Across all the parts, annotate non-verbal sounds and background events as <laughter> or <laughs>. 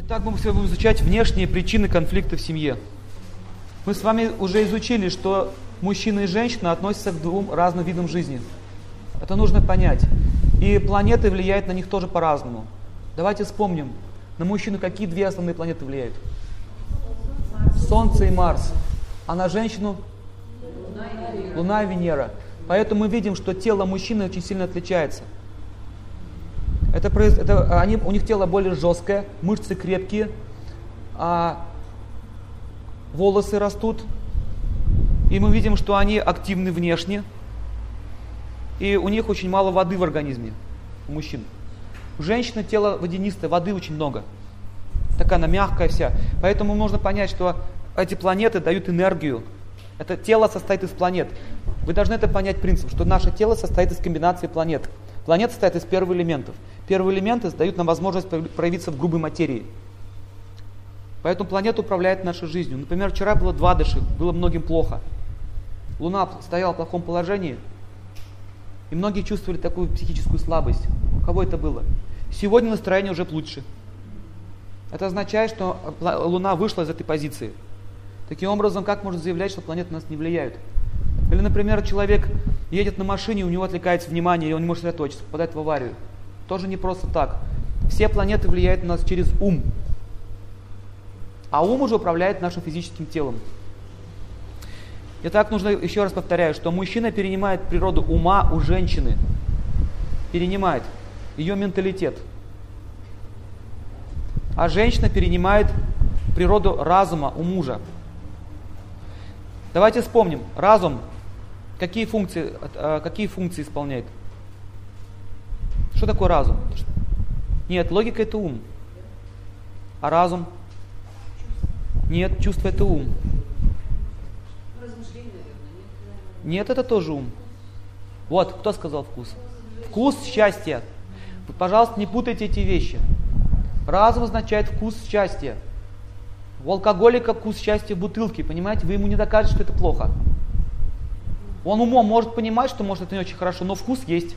Итак, мы сегодня будем изучать внешние причины конфликта в семье. Мы с вами уже изучили, что мужчина и женщина относятся к двум разным видам жизни. Это нужно понять. И планеты влияют на них тоже по-разному. Давайте вспомним, на мужчину какие две основные планеты влияют? Солнце и Марс. А на женщину? Луна и Венера. Поэтому мы видим, что тело мужчины очень сильно отличается. Это, это, они, у них тело более жесткое, мышцы крепкие, а волосы растут. И мы видим, что они активны внешне. И у них очень мало воды в организме, у мужчин. У женщины тело водянистое, воды очень много. Такая она мягкая вся. Поэтому можно понять, что эти планеты дают энергию. Это тело состоит из планет. Вы должны это понять принцип, что наше тело состоит из комбинации планет. Планета состоит из первых элементов. Первые элементы дают нам возможность проявиться в грубой материи. Поэтому планета управляет нашей жизнью. Например, вчера было два дыши, было многим плохо. Луна стояла в плохом положении, и многие чувствовали такую психическую слабость. У кого это было? Сегодня настроение уже лучше. Это означает, что Луна вышла из этой позиции. Таким образом, как можно заявлять, что планеты на нас не влияют? Или, например, человек едет на машине, у него отвлекается внимание, и он не может сосредоточиться, попадает в аварию. Тоже не просто так. Все планеты влияют на нас через ум. А ум уже управляет нашим физическим телом. Итак, нужно еще раз повторяю, что мужчина перенимает природу ума у женщины. Перенимает ее менталитет. А женщина перенимает природу разума у мужа. Давайте вспомним. Разум какие функции, э, какие функции исполняет? Что такое разум? Нет, логика это ум. А разум? Нет, чувство это ум. Нет, это тоже ум. Вот, кто сказал вкус? Вкус счастья. Пожалуйста, не путайте эти вещи. Разум означает вкус счастья. У алкоголика вкус счастья в бутылке, понимаете? Вы ему не докажете, что это плохо. Он умом может понимать, что может это не очень хорошо, но вкус есть.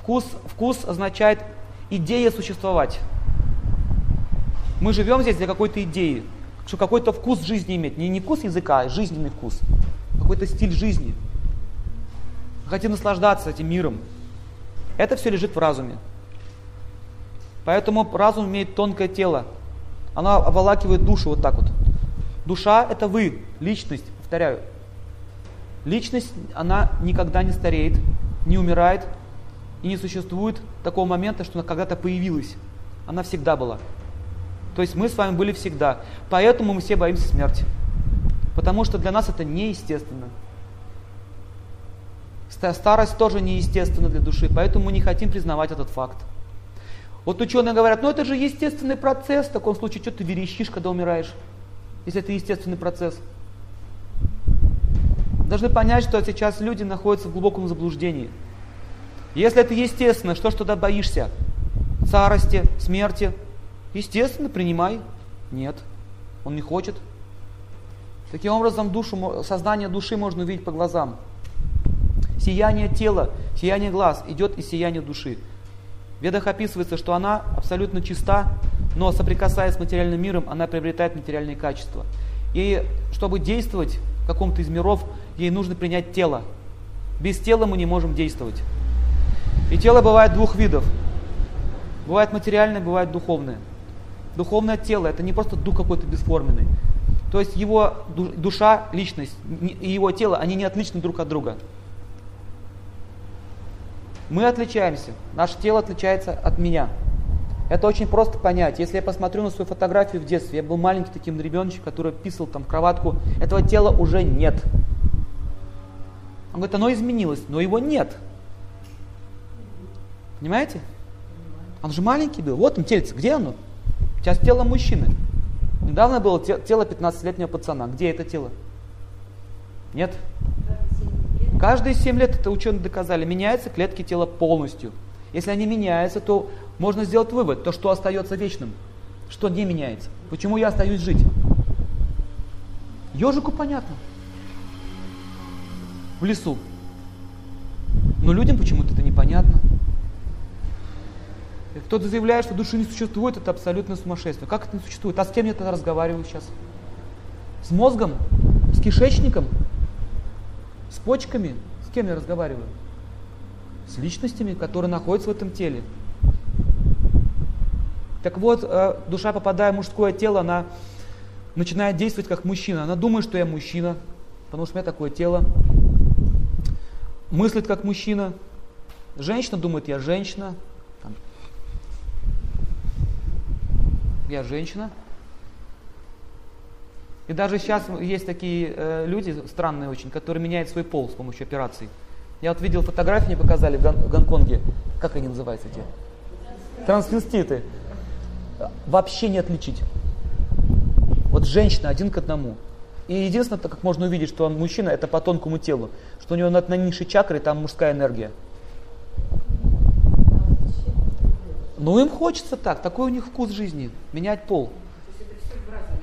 Вкус, вкус означает идея существовать. Мы живем здесь для какой-то идеи, что какой-то вкус жизни иметь. Не, не вкус языка, а жизненный вкус. Какой-то стиль жизни. хотим наслаждаться этим миром. Это все лежит в разуме. Поэтому разум имеет тонкое тело. Оно обволакивает душу вот так вот. Душа – это вы, личность, повторяю. Личность, она никогда не стареет, не умирает, и не существует такого момента, что она когда-то появилась. Она всегда была. То есть мы с вами были всегда. Поэтому мы все боимся смерти. Потому что для нас это неестественно. Старость тоже неестественна для души, поэтому мы не хотим признавать этот факт. Вот ученые говорят, ну это же естественный процесс, в таком случае что ты верещишь, когда умираешь, если это естественный процесс. Должны понять, что сейчас люди находятся в глубоком заблуждении. Если это естественно, что ж туда боишься? Старости, смерти? Естественно, принимай. Нет, он не хочет. Таким образом, душу, сознание души можно увидеть по глазам. Сияние тела, сияние глаз идет из сияния души. В ведах описывается, что она абсолютно чиста, но соприкасаясь с материальным миром, она приобретает материальные качества. И чтобы действовать в каком-то из миров, ей нужно принять тело. Без тела мы не можем действовать. И тело бывает двух видов. Бывает материальное, бывает духовное. Духовное тело это не просто дух какой-то бесформенный. То есть его душа, личность и его тело, они не отличны друг от друга. Мы отличаемся. Наше тело отличается от меня. Это очень просто понять. Если я посмотрю на свою фотографию в детстве, я был маленький таким ребеночек, который писал там в кроватку, этого тела уже нет. Он говорит, оно изменилось, но его нет. Понимаете? Он же маленький был. Вот он, тельце. Где оно? Сейчас тело мужчины. Недавно было тело 15-летнего пацана. Где это тело? Нет? Каждые 7 лет, это ученые доказали, меняются клетки тела полностью. Если они меняются, то можно сделать вывод, то что остается вечным, что не меняется. Почему я остаюсь жить? Ежику понятно. В лесу. Но людям почему-то это непонятно. Кто-то заявляет, что души не существует, это абсолютно сумасшествие. Как это не существует? А с кем я тогда разговариваю сейчас? С мозгом? С кишечником? С почками? С кем я разговариваю? С личностями, которые находятся в этом теле. Так вот, э, душа, попадая в мужское тело, она начинает действовать как мужчина. Она думает, что я мужчина, потому что у меня такое тело. Мыслит как мужчина. Женщина думает, я женщина. Я женщина. И даже сейчас есть такие э, люди странные очень, которые меняют свой пол с помощью операций. Я вот видел фотографии, мне показали в, Гон- в Гонконге. Как они называются эти? Трансвеститы. Вообще не отличить. Вот женщина один к одному. И единственное, как можно увидеть, что он мужчина, это по тонкому телу. Что у него на, низшей чакре там мужская энергия. Ну им хочется так, такой у них вкус жизни, менять пол.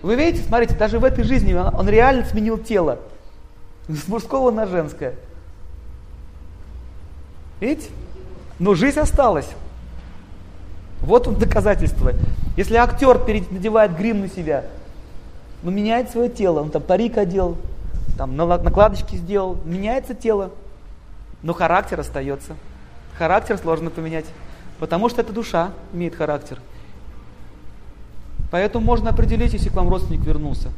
Вы видите, смотрите, даже в этой жизни он, он реально сменил тело. С мужского на женское. Видите? Но жизнь осталась. Вот он доказательство. Если актер надевает грим на себя, но меняет свое тело, он там парик одел, там накладочки сделал, меняется тело, но характер остается. Характер сложно поменять, потому что это душа имеет характер. Поэтому можно определить, если к вам родственник вернулся.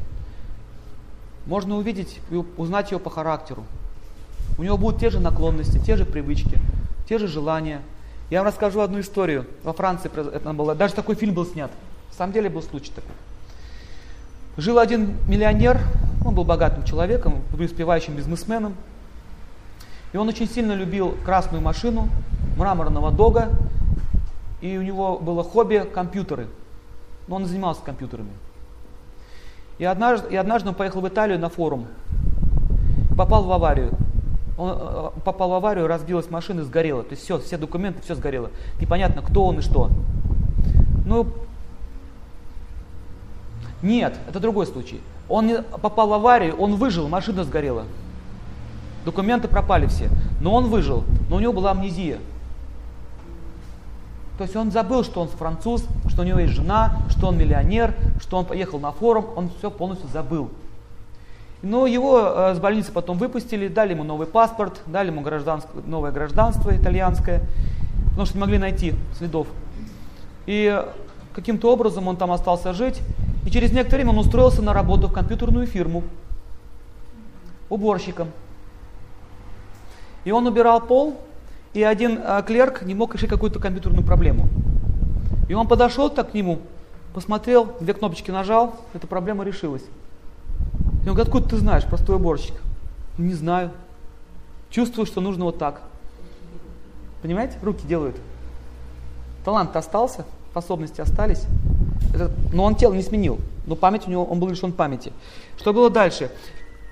Можно увидеть и узнать его по характеру. У него будут те же наклонности, те же привычки, те же желания. Я вам расскажу одну историю. Во Франции это было, даже такой фильм был снят. В самом деле был случай такой. Жил один миллионер, он был богатым человеком, преуспевающим бизнесменом. И он очень сильно любил красную машину, мраморного дога, и у него было хобби компьютеры. Но он занимался компьютерами. И однажды, и однажды он поехал в Италию на форум, попал в аварию. Он э, попал в аварию, разбилась машина, сгорела. То есть все, все документы, все сгорело. Непонятно, кто он и что. Ну, нет, это другой случай. Он не попал в аварию, он выжил, машина сгорела. Документы пропали все. Но он выжил, но у него была амнезия. То есть он забыл, что он француз, что у него есть жена, что он миллионер, что он поехал на форум, он все полностью забыл. Но его э, с больницы потом выпустили, дали ему новый паспорт, дали ему гражданство, новое гражданство итальянское, потому что не могли найти следов. И каким-то образом он там остался жить, и через некоторое время он устроился на работу в компьютерную фирму уборщиком. И он убирал пол, и один э, клерк не мог решить какую-то компьютерную проблему. И он подошел так к нему, посмотрел, две кнопочки нажал, эта проблема решилась. И он говорит, откуда ты знаешь, простой уборщик? Не знаю. Чувствую, что нужно вот так. Понимаете? Руки делают. Талант остался, способности остались. Это, но он тело не сменил. Но память у него, он был лишен памяти. Что было дальше?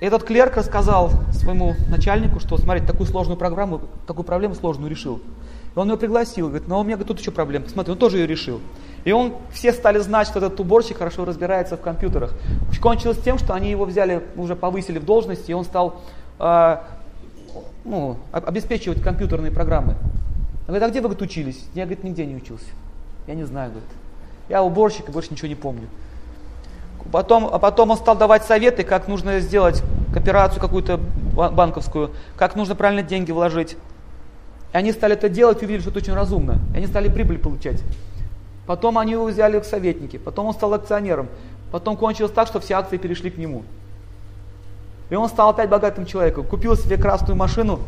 Этот клерк рассказал своему начальнику, что, смотрите, такую сложную программу, такую проблему сложную решил. И он его пригласил, говорит, ну у меня тут еще проблема, посмотри, он тоже ее решил. И он, все стали знать, что этот уборщик хорошо разбирается в компьютерах. Кончилось тем, что они его взяли, уже повысили в должности, и он стал э, ну, обеспечивать компьютерные программы. Он говорит, а где вы говорит, учились? Я говорит, нигде не учился. Я не знаю, говорит. Я уборщик и больше ничего не помню. Потом, а потом он стал давать советы, как нужно сделать операцию какую-то банковскую, как нужно правильно деньги вложить. И они стали это делать и увидели, что это очень разумно. И они стали прибыль получать. Потом они его взяли в советники, потом он стал акционером. Потом кончилось так, что все акции перешли к нему. И он стал опять богатым человеком. Купил себе красную машину,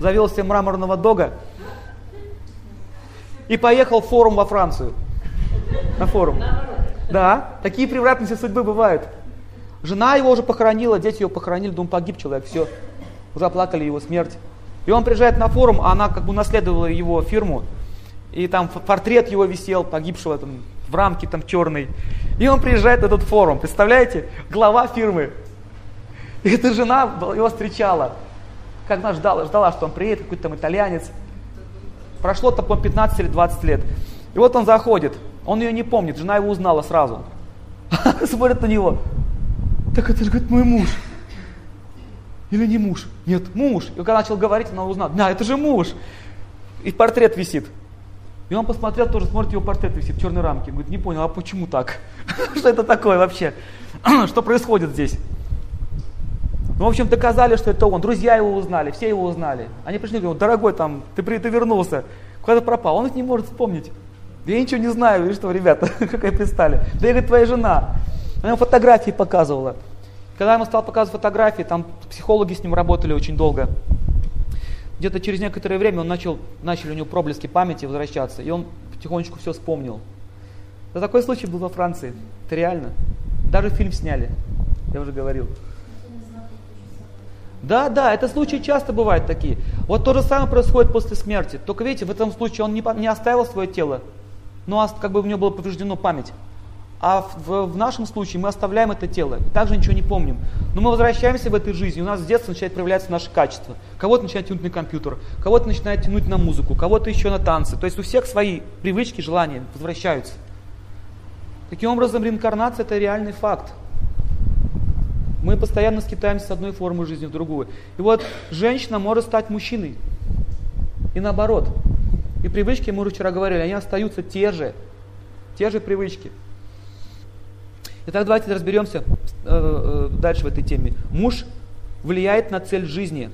завел себе мраморного дога и поехал в форум во Францию. На форум. Да, такие превратности судьбы бывают. Жена его уже похоронила, дети его похоронили, думаю, погиб человек, все. Уже оплакали его смерть. И он приезжает на форум, а она как бы наследовала его фирму. И там портрет его висел, погибшего там, в рамке там черной. И он приезжает на этот форум, представляете? Глава фирмы. И эта жена его встречала. Как она ждала, ждала, что он приедет, какой-то там итальянец. Прошло там, по 15 или 20 лет. И вот он заходит. Он ее не помнит, жена его узнала сразу. <laughs> Смотрит на него. Так это же, говорит, мой муж. Или не муж? Нет, муж. И когда начал говорить, она узнала. Да, это же муж. И портрет висит. И он посмотрел, тоже смотрит его портрет висит в черной рамке. Говорит, не понял, а почему так? <laughs> Что это такое вообще? <clears throat> Что происходит здесь? Ну, в общем, доказали, что это он. Друзья его узнали, все его узнали. Они пришли говорят, дорогой, там, ты, ты вернулся, куда ты пропал? Он их не может вспомнить. Я ничего не знаю, и что, ребята, <laughs> как я пристали. Да я говорит, твоя жена. Она ему фотографии показывала. Когда ему стал показывать фотографии, там психологи с ним работали очень долго. Где-то через некоторое время он начал, начали у него проблески памяти возвращаться, и он потихонечку все вспомнил. Да такой случай был во Франции. Это реально. Даже фильм сняли. Я уже говорил. Да, да, это случаи часто бывают такие. Вот то же самое происходит после смерти. Только видите, в этом случае он не, не оставил свое тело, но как бы у него было повреждено память. А в, в нашем случае мы оставляем это тело, и также ничего не помним. Но мы возвращаемся в этой жизни, у нас с детства начинает проявляться наши качества. Кого-то начинает тянуть на компьютер, кого-то начинает тянуть на музыку, кого-то еще на танцы. То есть у всех свои привычки, желания возвращаются. Таким образом, реинкарнация это реальный факт. Мы постоянно скитаемся с одной формы жизни в другую. И вот женщина может стать мужчиной. И наоборот. И привычки, мы уже вчера говорили, они остаются те же. Те же привычки. Итак, давайте разберемся э, э, дальше в этой теме. Муж влияет на цель жизни.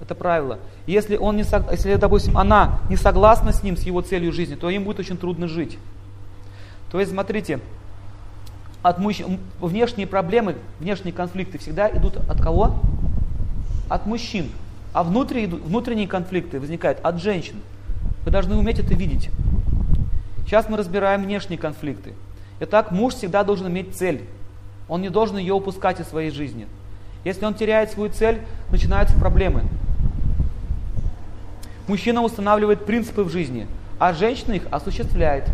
Это правило. Если, он не, если, допустим, она не согласна с ним, с его целью жизни, то им будет очень трудно жить. То есть, смотрите, от мужчин, внешние проблемы, внешние конфликты всегда идут от кого? От мужчин. А внутренние, внутренние конфликты возникают от женщин. Вы должны уметь это видеть. Сейчас мы разбираем внешние конфликты. Итак, муж всегда должен иметь цель. Он не должен ее упускать из своей жизни. Если он теряет свою цель, начинаются проблемы. Мужчина устанавливает принципы в жизни, а женщина их осуществляет.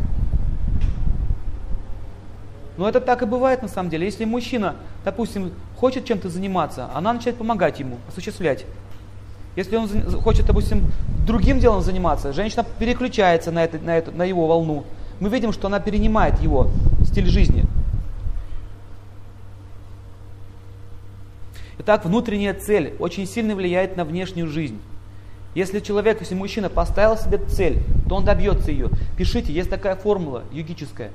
Но это так и бывает на самом деле. Если мужчина, допустим, хочет чем-то заниматься, она начинает помогать ему, осуществлять. Если он хочет, допустим, другим делом заниматься, женщина переключается на, это, на, это, на его волну мы видим, что она перенимает его стиль жизни. Итак, внутренняя цель очень сильно влияет на внешнюю жизнь. Если человек, если мужчина поставил себе цель, то он добьется ее. Пишите, есть такая формула йогическая.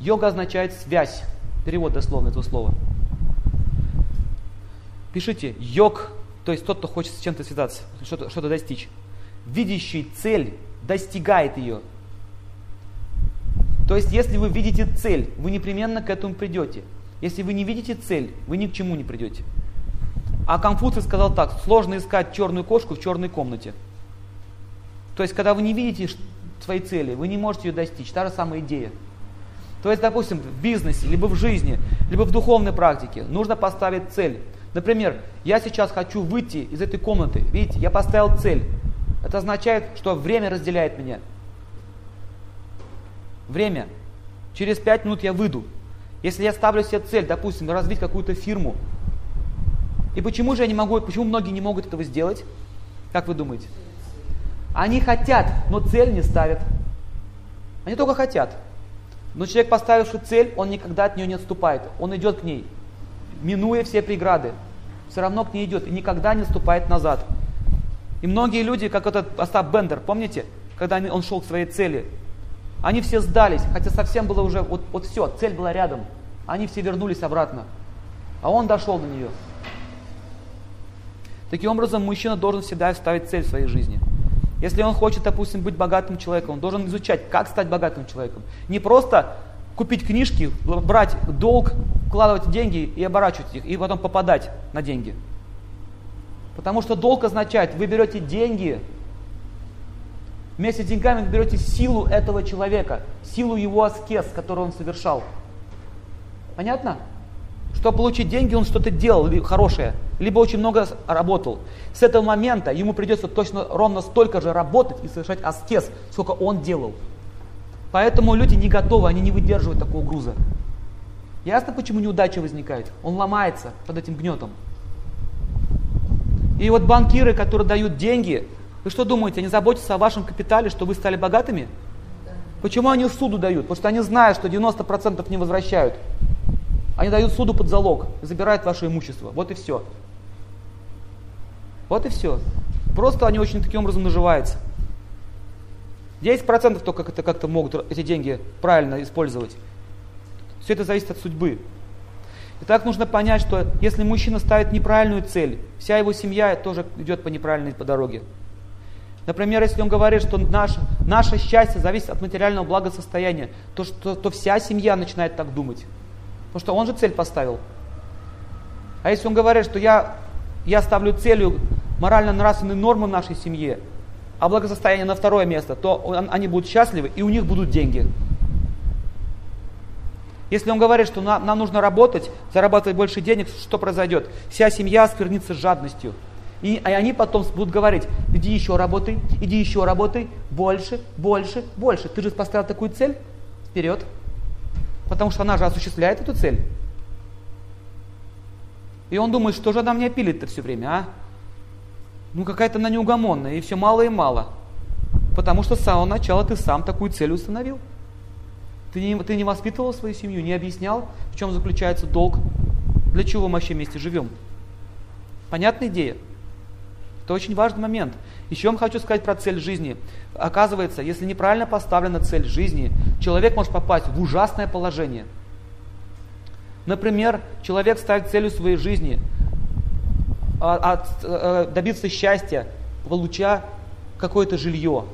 Йога означает связь. Перевод дословно этого слова. Пишите, йог, то есть тот, кто хочет с чем-то связаться, что-то что достичь. Видящий цель достигает ее. То есть, если вы видите цель, вы непременно к этому придете. Если вы не видите цель, вы ни к чему не придете. А Конфуций сказал так, сложно искать черную кошку в черной комнате. То есть, когда вы не видите своей цели, вы не можете ее достичь. Та же самая идея. То есть, допустим, в бизнесе, либо в жизни, либо в духовной практике нужно поставить цель. Например, я сейчас хочу выйти из этой комнаты. Видите, я поставил цель. Это означает, что время разделяет меня. Время. Через пять минут я выйду. Если я ставлю себе цель, допустим, развить какую-то фирму, и почему же я не могу, почему многие не могут этого сделать? Как вы думаете? Они хотят, но цель не ставят. Они только хотят. Но человек, поставивший цель, он никогда от нее не отступает. Он идет к ней, минуя все преграды. Все равно к ней идет и никогда не отступает назад. И многие люди, как этот Остап Бендер, помните, когда он шел к своей цели, они все сдались, хотя совсем было уже, вот, вот все, цель была рядом. Они все вернулись обратно. А он дошел до нее. Таким образом, мужчина должен всегда ставить цель в своей жизни. Если он хочет, допустим, быть богатым человеком, он должен изучать, как стать богатым человеком. Не просто купить книжки, брать долг, вкладывать деньги и оборачивать их, и потом попадать на деньги. Потому что долг означает, вы берете деньги, Вместе с деньгами вы берете силу этого человека, силу его аскез, который он совершал. Понятно? Чтобы получить деньги, он что-то делал хорошее, либо очень много работал. С этого момента ему придется точно ровно столько же работать и совершать аскез, сколько он делал. Поэтому люди не готовы, они не выдерживают такого груза. Ясно, почему неудачи возникают? Он ломается под этим гнетом. И вот банкиры, которые дают деньги, вы что думаете, они заботятся о вашем капитале, что вы стали богатыми? Почему они суду дают? Потому что они знают, что 90% не возвращают. Они дают суду под залог забирают ваше имущество. Вот и все. Вот и все. Просто они очень таким образом наживаются. 10% только как-то, как-то могут эти деньги правильно использовать. Все это зависит от судьбы. И так нужно понять, что если мужчина ставит неправильную цель, вся его семья тоже идет по неправильной по дороге. Например, если он говорит, что наше, наше счастье зависит от материального благосостояния, то, что, то вся семья начинает так думать. Потому что он же цель поставил. А если он говорит, что я, я ставлю целью морально-нравственные нормы в нашей семье, а благосостояние на второе место, то он, они будут счастливы и у них будут деньги. Если он говорит, что нам, нам нужно работать, зарабатывать больше денег, что произойдет? Вся семья сквернится жадностью. И, они потом будут говорить, иди еще работай, иди еще работай, больше, больше, больше. Ты же поставил такую цель, вперед. Потому что она же осуществляет эту цель. И он думает, что же она меня пилит-то все время, а? Ну какая-то она неугомонная, и все мало и мало. Потому что с самого начала ты сам такую цель установил. Ты не, ты не воспитывал свою семью, не объяснял, в чем заключается долг, для чего мы вообще вместе живем. Понятная идея? Это очень важный момент. Еще вам хочу сказать про цель жизни. Оказывается, если неправильно поставлена цель жизни, человек может попасть в ужасное положение. Например, человек ставит целью своей жизни а, а, добиться счастья, получая какое-то жилье.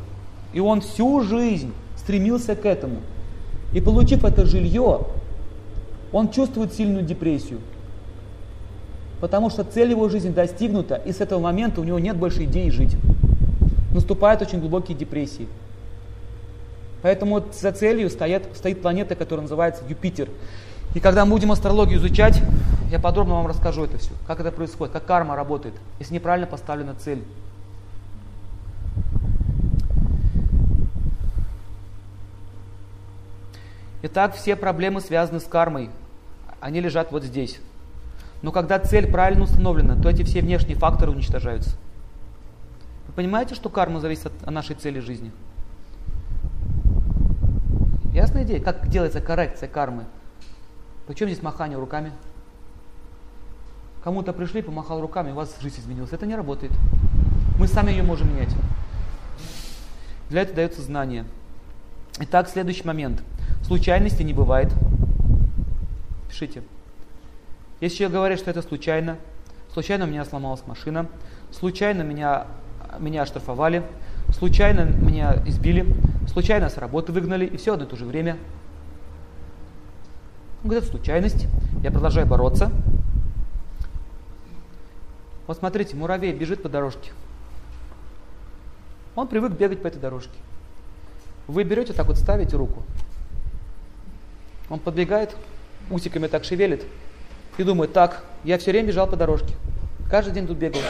И он всю жизнь стремился к этому. И получив это жилье, он чувствует сильную депрессию. Потому что цель его жизни достигнута, и с этого момента у него нет больше идеи жить. Наступают очень глубокие депрессии. Поэтому за целью стоит, стоит планета, которая называется Юпитер. И когда мы будем астрологию изучать, я подробно вам расскажу это все, как это происходит, как карма работает, если неправильно поставлена цель. Итак, все проблемы связаны с кармой. Они лежат вот здесь. Но когда цель правильно установлена, то эти все внешние факторы уничтожаются. Вы понимаете, что карма зависит от нашей цели жизни? Ясная идея? Как делается коррекция кармы? Причем здесь махание руками? Кому-то пришли, помахал руками, у вас жизнь изменилась. Это не работает. Мы сами ее можем менять. Для этого дается знание. Итак, следующий момент. Случайности не бывает. Пишите. Если человек говорит, что это случайно, случайно у меня сломалась машина, случайно меня, меня оштрафовали, случайно меня избили, случайно с работы выгнали, и все одно и то же время. Он говорит, это случайность, я продолжаю бороться. Вот смотрите, муравей бежит по дорожке. Он привык бегать по этой дорожке. Вы берете так вот, ставите руку. Он подбегает, усиками так шевелит, и думает, так, я все время бежал по дорожке, каждый день тут бегал,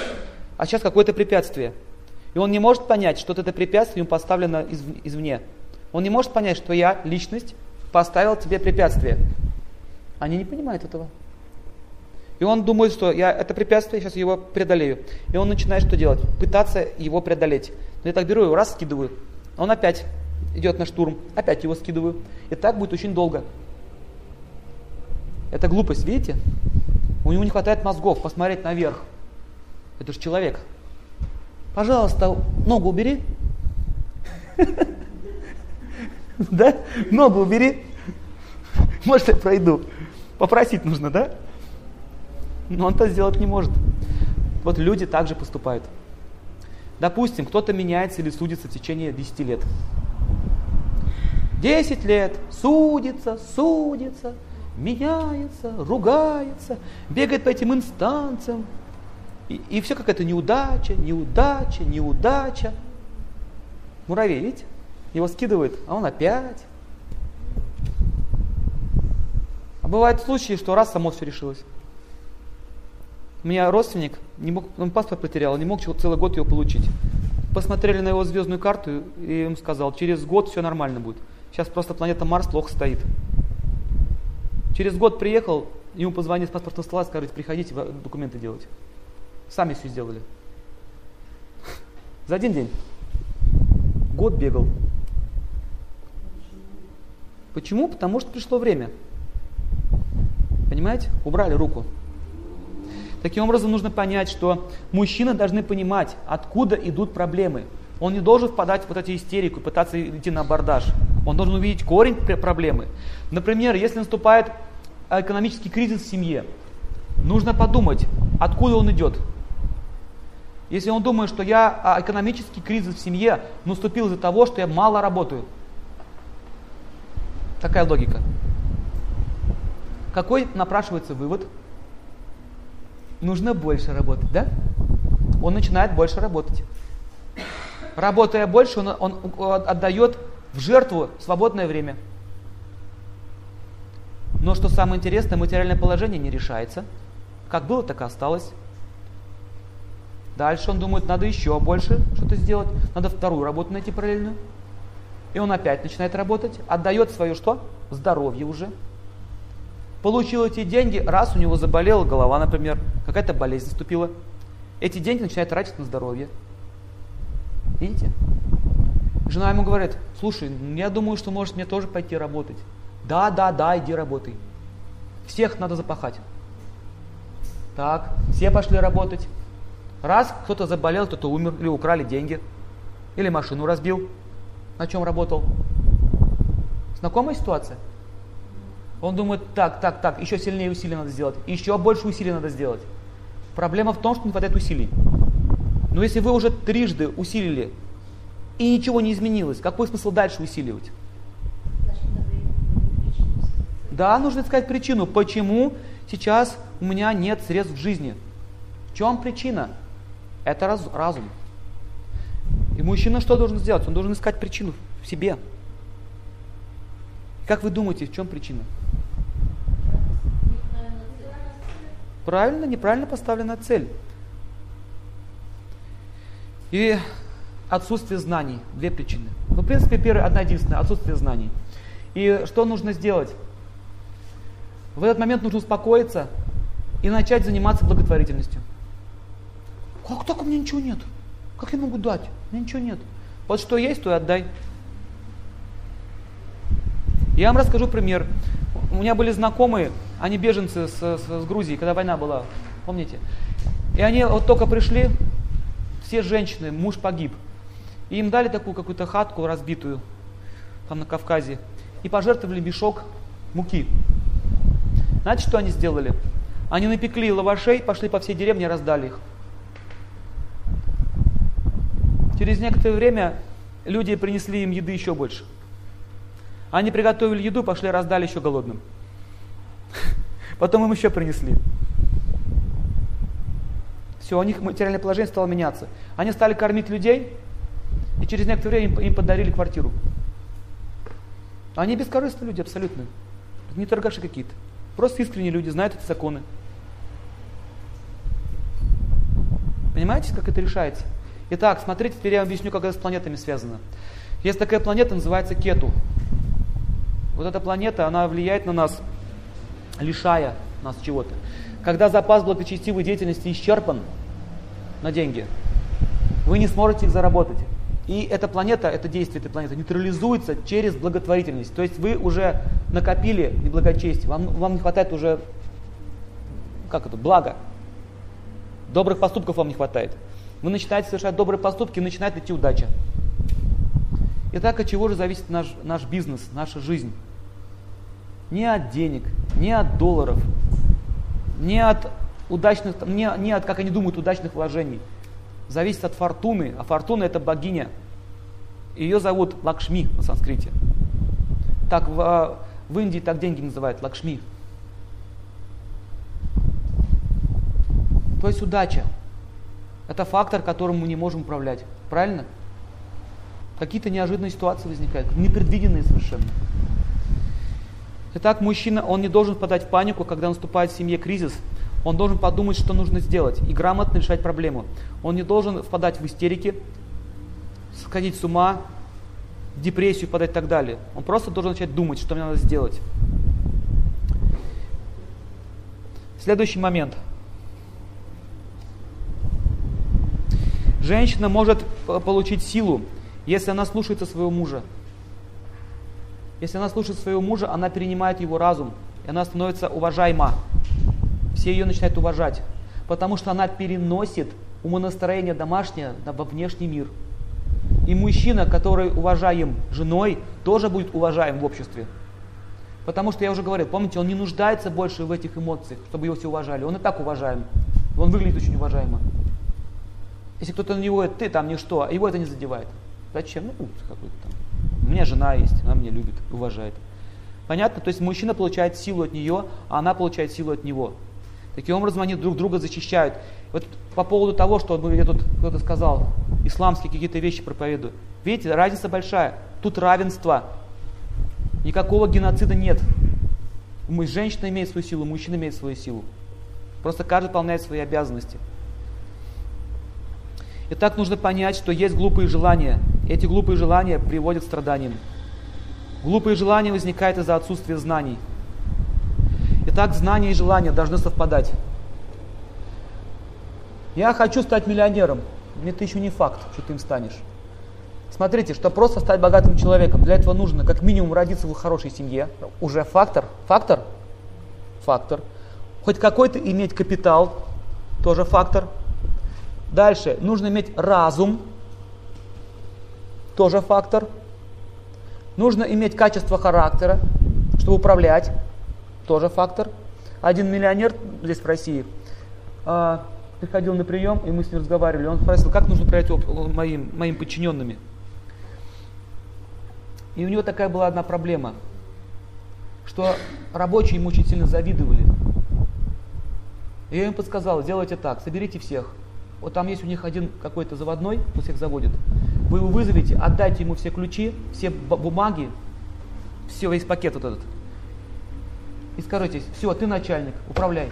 а сейчас какое-то препятствие. И он не может понять, что это препятствие ему поставлено из, извне. Он не может понять, что я, личность, поставил тебе препятствие. Они не понимают этого. И он думает, что я это препятствие, сейчас его преодолею. И он начинает что делать? Пытаться его преодолеть. Но я так беру его, раз скидываю. Он опять идет на штурм, опять его скидываю. И так будет очень долго. Это глупость, видите? У него не хватает мозгов посмотреть наверх. Это же человек. Пожалуйста, ногу убери. <laughs> Да? Ногу убери. Может, я пройду. Попросить нужно, да? Но он это сделать не может. Вот люди также поступают. Допустим, кто-то меняется или судится в течение 10 лет. 10 лет судится, судится, меняется, ругается, бегает по этим инстанциям. И, и все какая-то неудача, неудача, неудача. Муравей, видите? Его скидывают, а он опять. А бывают случаи, что раз само все решилось. У меня родственник, не мог, он паспорт потерял, не мог целый год его получить. Посмотрели на его звездную карту и им сказал, через год все нормально будет. Сейчас просто планета Марс плохо стоит. Через год приехал, ему позвонили с паспортного стола, сказали, приходите документы делать. Сами все сделали. За один день. Год бегал. Почему? Потому что пришло время. Понимаете? Убрали руку. Таким образом, нужно понять, что мужчины должны понимать, откуда идут проблемы. Он не должен впадать в вот эти истерику, пытаться идти на абордаж. Он должен увидеть корень проблемы. Например, если наступает экономический кризис в семье, нужно подумать, откуда он идет. Если он думает, что я а, экономический кризис в семье наступил из-за того, что я мало работаю. Такая логика. Какой напрашивается вывод? Нужно больше работать, да? Он начинает больше работать. Работая больше, он, он, отдает в жертву свободное время. Но что самое интересное, материальное положение не решается. Как было, так и осталось. Дальше он думает, надо еще больше что-то сделать, надо вторую работу найти параллельную. И он опять начинает работать, отдает свое что? Здоровье уже. Получил эти деньги, раз у него заболела голова, например, какая-то болезнь наступила. Эти деньги начинает тратить на здоровье. Видите? Жена ему говорит, слушай, я думаю, что может мне тоже пойти работать. Да, да, да, иди работай. Всех надо запахать. Так, все пошли работать. Раз кто-то заболел, кто-то умер, или украли деньги, или машину разбил, на чем работал. Знакомая ситуация? Он думает, так, так, так, еще сильнее усилий надо сделать, еще больше усилий надо сделать. Проблема в том, что не хватает усилий. Но если вы уже трижды усилили, и ничего не изменилось, какой смысл дальше усиливать? Да, нужно искать причину, почему сейчас у меня нет средств в жизни. В чем причина? Это раз, разум. И мужчина что должен сделать? Он должен искать причину в себе. Как вы думаете, в чем причина? Правильно, неправильно поставленная цель. И отсутствие знаний. Две причины. Ну, в принципе, первая, одна единственная, отсутствие знаний. И что нужно сделать? В этот момент нужно успокоиться и начать заниматься благотворительностью. Как так у меня ничего нет? Как я могу дать? У меня ничего нет. Вот что есть, то и отдай. Я вам расскажу пример. У меня были знакомые, они беженцы с, с, с Грузии, когда война была, помните? И они вот только пришли, все женщины, муж погиб. И им дали такую какую-то хатку разбитую там на Кавказе и пожертвовали мешок муки. Знаете, что они сделали? Они напекли лавашей, пошли по всей деревне и раздали их. Через некоторое время люди принесли им еды еще больше. Они приготовили еду, пошли раздали еще голодным. <laughs> Потом им еще принесли. Все, у них материальное положение стало меняться. Они стали кормить людей, и через некоторое время им, подарили квартиру. Они бескорыстные люди абсолютно. Не торгаши какие-то. Просто искренние люди, знают эти законы. Понимаете, как это решается? Итак, смотрите, теперь я вам объясню, как это с планетами связано. Есть такая планета, называется Кету. Вот эта планета, она влияет на нас, лишая нас чего-то. Когда запас благочестивой деятельности исчерпан, на деньги. Вы не сможете их заработать. И эта планета, это действие этой планеты нейтрализуется через благотворительность. То есть вы уже накопили неблагочестие, вам, вам не хватает уже, как это, блага. Добрых поступков вам не хватает. Вы начинаете совершать добрые поступки, начинает идти удача. Итак, от чего же зависит наш, наш бизнес, наша жизнь? Не от денег, не от долларов, не от удачных, не, не от, как они думают, удачных вложений. Зависит от фортуны, а фортуна это богиня. Ее зовут Лакшми на санскрите. Так в, в Индии так деньги называют Лакшми. То есть удача. Это фактор, которым мы не можем управлять. Правильно? Какие-то неожиданные ситуации возникают, непредвиденные совершенно. Итак, мужчина, он не должен впадать в панику, когда наступает в семье кризис, он должен подумать, что нужно сделать, и грамотно решать проблему. Он не должен впадать в истерики, сходить с ума, в депрессию впадать и так далее. Он просто должен начать думать, что мне надо сделать. Следующий момент. Женщина может получить силу, если она слушается своего мужа. Если она слушает своего мужа, она перенимает его разум, и она становится уважаема все ее начинают уважать, потому что она переносит умонастроение домашнее во внешний мир. И мужчина, который уважаем женой, тоже будет уважаем в обществе. Потому что я уже говорил, помните, он не нуждается больше в этих эмоциях, чтобы его все уважали. Он и так уважаем. Он выглядит очень уважаемо. Если кто-то на него, ты там ничто, а его это не задевает. Зачем? Ну, какой-то там. Меня жена есть, она меня любит, уважает. Понятно? То есть мужчина получает силу от нее, а она получает силу от него. Таким образом они друг друга защищают. Вот по поводу того, что я тут кто-то сказал, исламские какие-то вещи проповедую. Видите, разница большая. Тут равенство. Никакого геноцида нет. Мы, женщина имеет свою силу, мужчина имеет свою силу. Просто каждый выполняет свои обязанности. И так нужно понять, что есть глупые желания. Эти глупые желания приводят к страданиям. Глупые желания возникают из-за отсутствия знаний. Итак, знания и желания должны совпадать. Я хочу стать миллионером. Это еще не факт, что ты им станешь. Смотрите, что просто стать богатым человеком, для этого нужно как минимум родиться в хорошей семье. Уже фактор. Фактор? Фактор. Хоть какой-то иметь капитал, тоже фактор. Дальше, нужно иметь разум, тоже фактор. Нужно иметь качество характера, чтобы управлять, тоже фактор. Один миллионер здесь в России а, приходил на прием, и мы с ним разговаривали. Он спросил, как нужно управлять моим, моим подчиненными. И у него такая была одна проблема, что рабочие ему очень сильно завидовали. И я им подсказал, сделайте так, соберите всех. Вот там есть у них один какой-то заводной, он всех заводит. Вы его вызовите, отдайте ему все ключи, все бумаги, все, весь пакет вот этот. И скажите, все, ты начальник, управляй.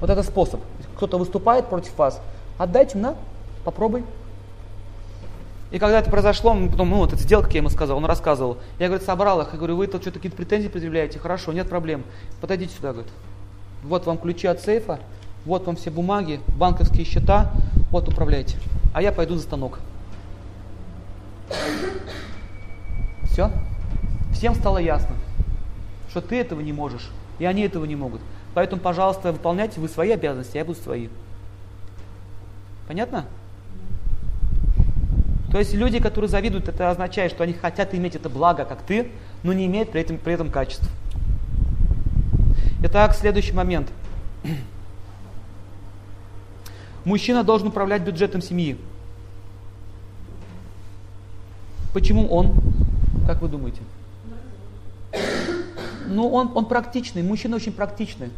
Вот это способ. Кто-то выступает против вас, отдайте на, попробуй. И когда это произошло, мы потом, ну вот это сделка, я ему сказал, он рассказывал. Я, говорит, собрал их, я говорю, вы тут что-то какие-то претензии предъявляете, хорошо, нет проблем. Подойдите сюда, говорит. Вот вам ключи от сейфа, вот вам все бумаги, банковские счета, вот управляйте. А я пойду за станок. Все? Всем стало ясно, что ты этого не можешь, и они этого не могут. Поэтому, пожалуйста, выполняйте вы свои обязанности, я буду свои. Понятно? То есть люди, которые завидуют, это означает, что они хотят иметь это благо, как ты, но не имеют при этом, при этом качеств. Итак, следующий момент. Мужчина должен управлять бюджетом семьи. Почему он? Как вы думаете? Ну, он, он практичный, мужчина очень практичный,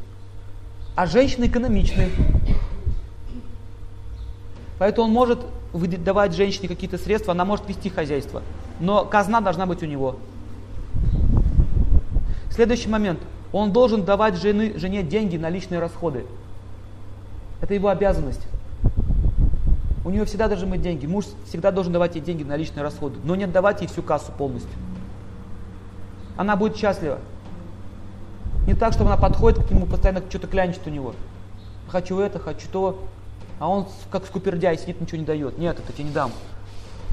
а женщина экономичный. Поэтому он может давать женщине какие-то средства, она может вести хозяйство. Но казна должна быть у него. Следующий момент. Он должен давать жены, жене деньги на личные расходы. Это его обязанность. У нее всегда должны быть деньги. Муж всегда должен давать ей деньги на личные расходы, но не отдавать ей всю кассу полностью. Она будет счастлива. Не так, что она подходит к нему, постоянно что-то клянчит у него. Хочу это, хочу то. А он как скупердяй сидит, ничего не дает. Нет, это тебе не дам.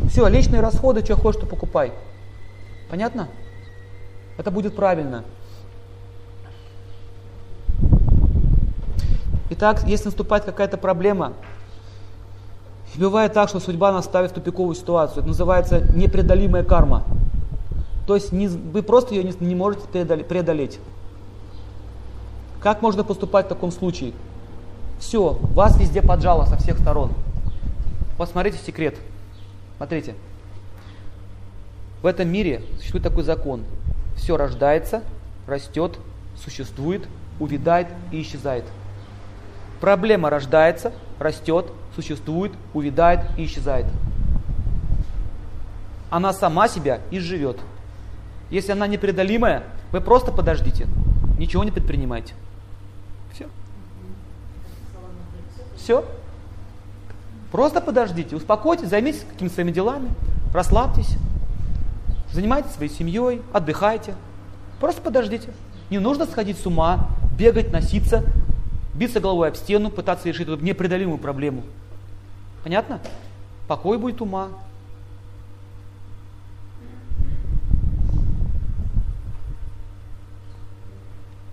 Все, личные расходы, что хочешь, то покупай. Понятно? Это будет правильно. Итак, если наступает какая-то проблема, и бывает так, что судьба нас ставит в тупиковую ситуацию. Это называется непреодолимая карма. То есть не, вы просто ее не, не можете преодолеть. Как можно поступать в таком случае? Все, вас везде поджало со всех сторон. Посмотрите секрет. Смотрите. В этом мире существует такой закон. Все рождается, растет, существует, увядает и исчезает. Проблема рождается, растет, существует, увядает и исчезает. Она сама себя изживет. Если она непреодолимая, вы просто подождите, ничего не предпринимайте. Все. Все. Просто подождите, успокойтесь, займитесь какими-то своими делами, расслабьтесь, занимайтесь своей семьей, отдыхайте. Просто подождите. Не нужно сходить с ума, бегать, носиться, биться головой об стену, пытаться решить эту непреодолимую проблему. Понятно? Покой будет ума.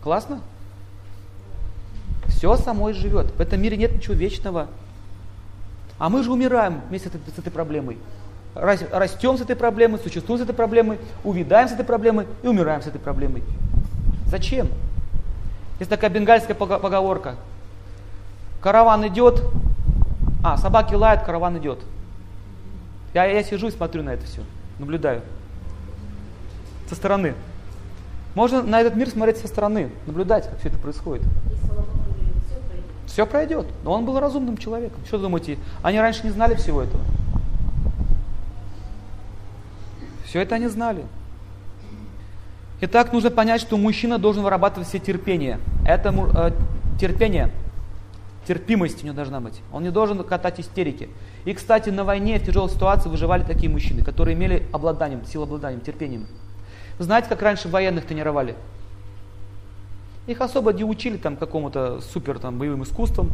Классно? Все само живет. В этом мире нет ничего вечного. А мы же умираем вместе с этой, проблемой. Растем с этой проблемой, существуем с этой проблемой, увядаем с этой проблемой и умираем с этой проблемой. Зачем? Есть такая бенгальская поговорка. Караван идет, а, собаки лают, караван идет. Я, я сижу и смотрю на это все, наблюдаю. Со стороны. Можно на этот мир смотреть со стороны, наблюдать, как все это происходит. Все пройдет. Но он был разумным человеком. Что думаете, они раньше не знали всего этого? Все это они знали. Итак, нужно понять, что мужчина должен вырабатывать все терпение. Это э, терпение, терпимость у него должна быть. Он не должен катать истерики. И, кстати, на войне в тяжелой ситуации выживали такие мужчины, которые имели обладанием, силу обладанием, терпением. Вы знаете, как раньше военных тренировали? Их особо не учили там какому-то супер там, боевым искусством.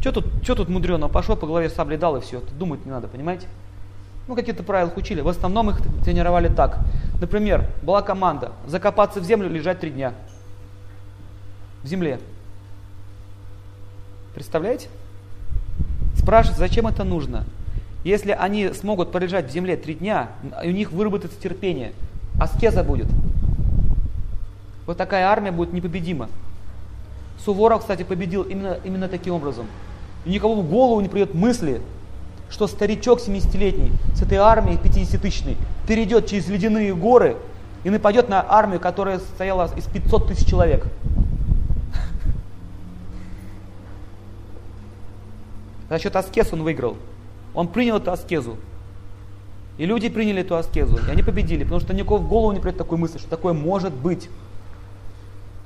Что тут, что тут мудрено? Пошел по голове саблей дал и все. Думать не надо, понимаете? Ну, какие-то правила учили. В основном их тренировали так. Например, была команда закопаться в землю, лежать три дня. В земле. Представляете? Спрашивают, зачем это нужно? Если они смогут полежать в земле три дня, у них выработается терпение, аскеза будет. Вот такая армия будет непобедима. Суворов, кстати, победил именно, именно таким образом. И никому в голову не придет мысли, что старичок 70-летний с этой армией 50-тысячной перейдет через ледяные горы и нападет на армию, которая состояла из 500 тысяч человек. За счет аскез он выиграл. Он принял эту аскезу. И люди приняли эту аскезу. И они победили, потому что никого в голову не придет такой мысли, что такое может быть.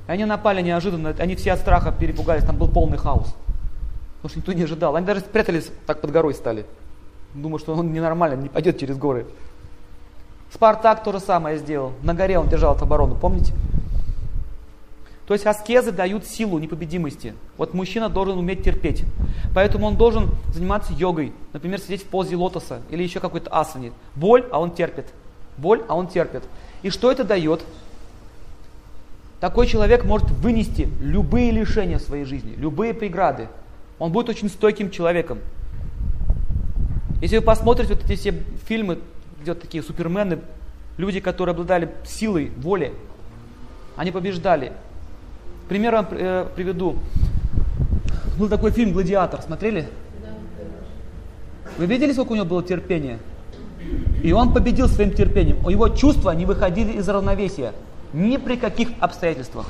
И они напали неожиданно, они все от страха перепугались, там был полный хаос. Потому что никто не ожидал. Они даже спрятались, так под горой стали. Думаю, что он ненормально, не пойдет через горы. Спартак то же самое сделал. На горе он держал оборону, помните? То есть аскезы дают силу непобедимости. Вот мужчина должен уметь терпеть. Поэтому он должен заниматься йогой. Например, сидеть в позе лотоса или еще какой-то асане. Боль, а он терпит. Боль, а он терпит. И что это дает? Такой человек может вынести любые лишения в своей жизни, любые преграды. Он будет очень стойким человеком. Если вы посмотрите вот эти все фильмы, где вот такие супермены, люди, которые обладали силой, волей, они побеждали. Пример вам э, приведу. Был такой фильм «Гладиатор», смотрели? Вы видели, сколько у него было терпения? И он победил своим терпением. Его чувства не выходили из равновесия. Ни при каких обстоятельствах.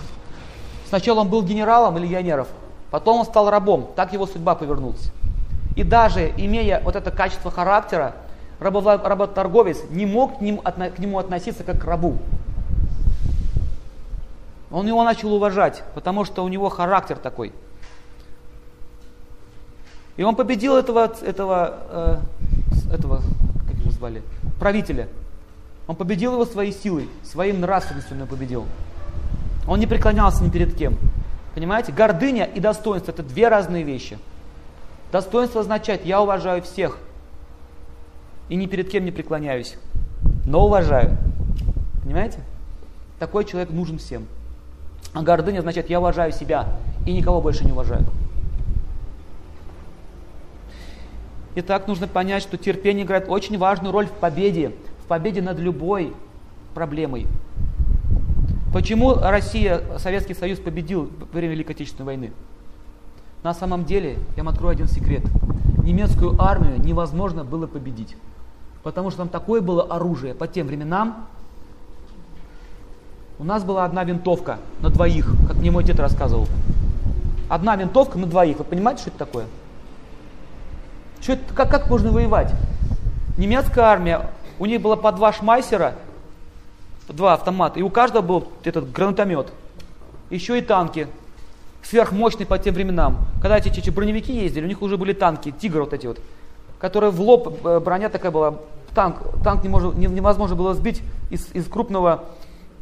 Сначала он был генералом или легионеров, Потом он стал рабом, так его судьба повернулась. И даже имея вот это качество характера, работорговец не мог к нему относиться как к рабу. Он его начал уважать, потому что у него характер такой. И он победил этого, этого, э, этого как его звали, правителя. Он победил его своей силой, своим нравственностью он победил. Он не преклонялся ни перед кем. Понимаете? Гордыня и достоинство – это две разные вещи. Достоинство означает, я уважаю всех и ни перед кем не преклоняюсь, но уважаю. Понимаете? Такой человек нужен всем. А гордыня означает, я уважаю себя и никого больше не уважаю. Итак, нужно понять, что терпение играет очень важную роль в победе, в победе над любой проблемой. Почему Россия, Советский Союз победил во время Великой Отечественной войны? На самом деле, я вам открою один секрет. Немецкую армию невозможно было победить. Потому что там такое было оружие по тем временам. У нас была одна винтовка на двоих, как мне мой дед рассказывал. Одна винтовка на двоих. Вы понимаете, что это такое? Что это, как, как можно воевать? Немецкая армия, у них было по два шмайсера два автомата, и у каждого был этот гранатомет. Еще и танки, сверхмощные по тем временам. Когда эти, эти броневики ездили, у них уже были танки, тигры вот эти вот, которые в лоб, э, броня такая была, танк, танк не может, невозможно было сбить из, из крупного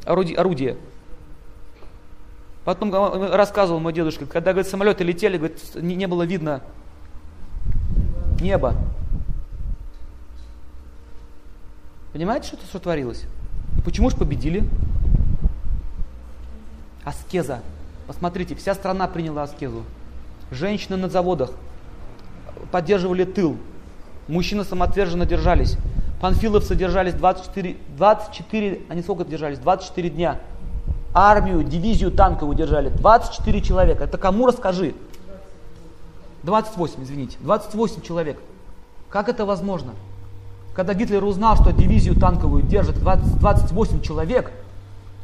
орудия. Потом рассказывал мой дедушка, когда говорит, самолеты летели, говорит, не, не было видно неба. Понимаете, что, что творилось? Почему же победили? Аскеза. Посмотрите, вся страна приняла аскезу. Женщины на заводах поддерживали тыл, Мужчины самоотверженно держались. Панфиловцы держались 24, 24, они сколько держались? 24 дня. Армию, дивизию танковую держали. 24 человека. Это кому расскажи? 28, извините. 28 человек. Как это возможно? Когда Гитлер узнал, что дивизию танковую держит 20, 28 человек,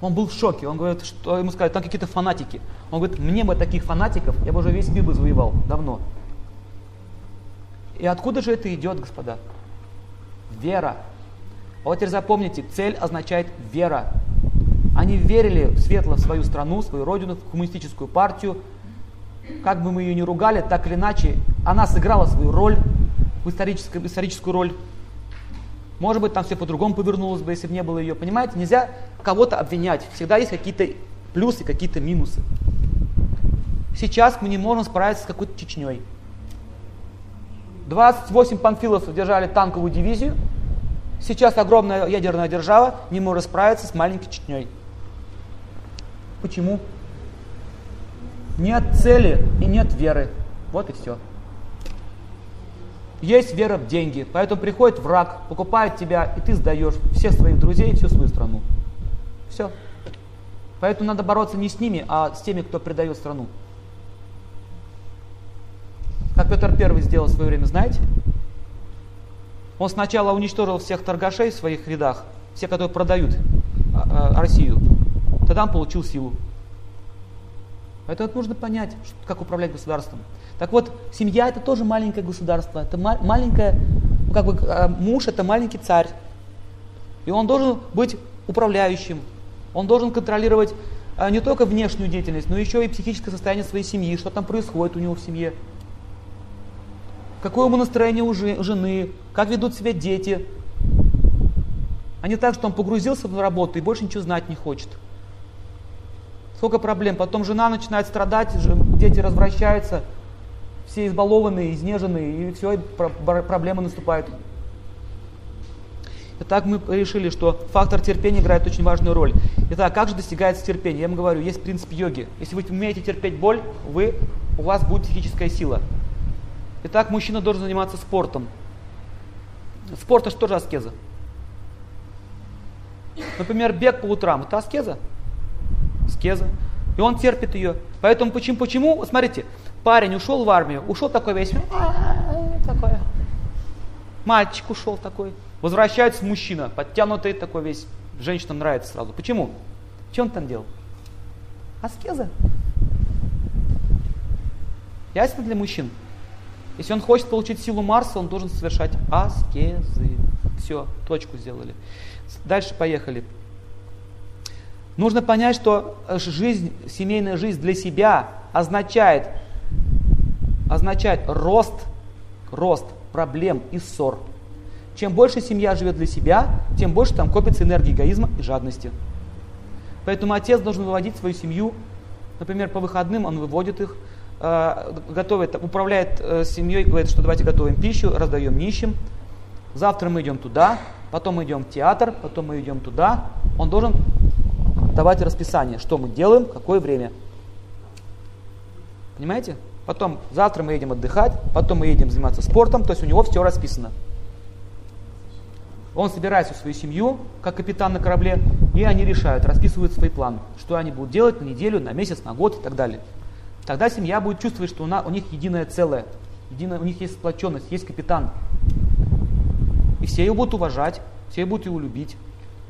он был в шоке. Он говорит, что ему сказали, там какие-то фанатики. Он говорит, мне бы таких фанатиков, я бы уже весь мир бы завоевал давно. И откуда же это идет, господа? Вера. А вот теперь запомните, цель означает вера. Они верили светло в свою страну, свою родину, в коммунистическую партию. Как бы мы ее ни ругали, так или иначе, она сыграла свою роль, историческую, историческую роль. Может быть, там все по-другому повернулось бы, если бы не было ее. Понимаете, нельзя кого-то обвинять. Всегда есть какие-то плюсы, какие-то минусы. Сейчас мы не можем справиться с какой-то Чечней. 28 панфиловцев держали танковую дивизию. Сейчас огромная ядерная держава не может справиться с маленькой Чечней. Почему? Нет цели и нет веры. Вот и все. Есть вера в деньги, поэтому приходит враг, покупает тебя, и ты сдаешь всех своих друзей, всю свою страну. Все. Поэтому надо бороться не с ними, а с теми, кто предает страну. Как Петр Первый сделал в свое время, знаете? Он сначала уничтожил всех торгашей в своих рядах, все, которые продают а, а, Россию. Тогда он получил силу. Поэтому нужно понять, как управлять государством. Так вот, семья это тоже маленькое государство. Это маленькое, ну, как бы а, муж это маленький царь. И он должен быть управляющим. Он должен контролировать не только внешнюю деятельность, но еще и психическое состояние своей семьи, что там происходит у него в семье какое ему настроение у жены, как ведут себя дети. А не так, что он погрузился в работу и больше ничего знать не хочет. Сколько проблем. Потом жена начинает страдать, дети развращаются, все избалованные, изнеженные, и все, проблемы наступают. Итак, мы решили, что фактор терпения играет очень важную роль. Итак, как же достигается терпение? Я вам говорю, есть принцип йоги. Если вы умеете терпеть боль, вы, у вас будет психическая сила. Итак, мужчина должен заниматься спортом. Спорт это тоже аскеза. Например, бег по утрам. Это аскеза. Аскеза. И он терпит ее. Поэтому почему? Почему? Смотрите, парень ушел в армию, ушел такой весь, такой. Мальчик ушел такой. Возвращается мужчина, подтянутый такой весь. Женщинам нравится сразу. Почему? Что он там делал? Аскеза. Ясно для мужчин? Если он хочет получить силу Марса, он должен совершать аскезы. Все, точку сделали. Дальше поехали. Нужно понять, что жизнь, семейная жизнь для себя означает, означает рост, рост проблем и ссор. Чем больше семья живет для себя, тем больше там копится энергии эгоизма и жадности. Поэтому отец должен выводить свою семью, например, по выходным он выводит их, готовит, управляет э, семьей, говорит, что давайте готовим пищу, раздаем нищим. Завтра мы идем туда, потом мы идем в театр, потом мы идем туда. Он должен давать расписание, что мы делаем, какое время. Понимаете? Потом завтра мы едем отдыхать, потом мы едем заниматься спортом, то есть у него все расписано. Он собирает всю свою семью, как капитан на корабле, и они решают, расписывают свои планы, что они будут делать на неделю, на месяц, на год и так далее. Тогда семья будет чувствовать, что у, них единое целое, единое, у них есть сплоченность, есть капитан. И все его будут уважать, все будут его любить.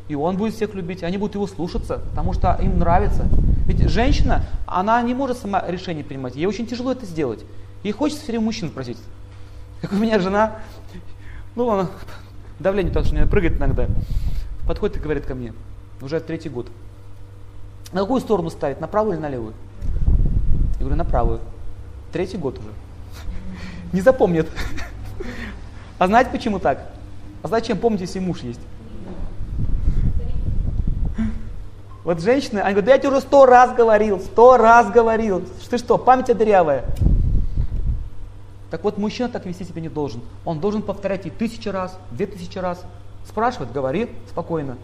И он будет всех любить, они будут его слушаться, потому что им нравится. Ведь женщина, она не может сама решение принимать, ей очень тяжело это сделать. Ей хочется все время мужчин просить. Как у меня жена, ну, она, <laughs> давление так что у прыгает иногда. Подходит и говорит ко мне, уже третий год. На какую сторону ставить, на правую или на левую? Я говорю, на правую. Третий год уже. Не запомнит. А знаете, почему так? А зачем помните, если муж есть? Вот женщины, они говорят, да я тебе уже сто раз говорил, сто раз говорил. Ты что, память дырявая? Так вот, мужчина так вести себя не должен. Он должен повторять и тысячи раз, две тысячи раз. Спрашивает, говори спокойно.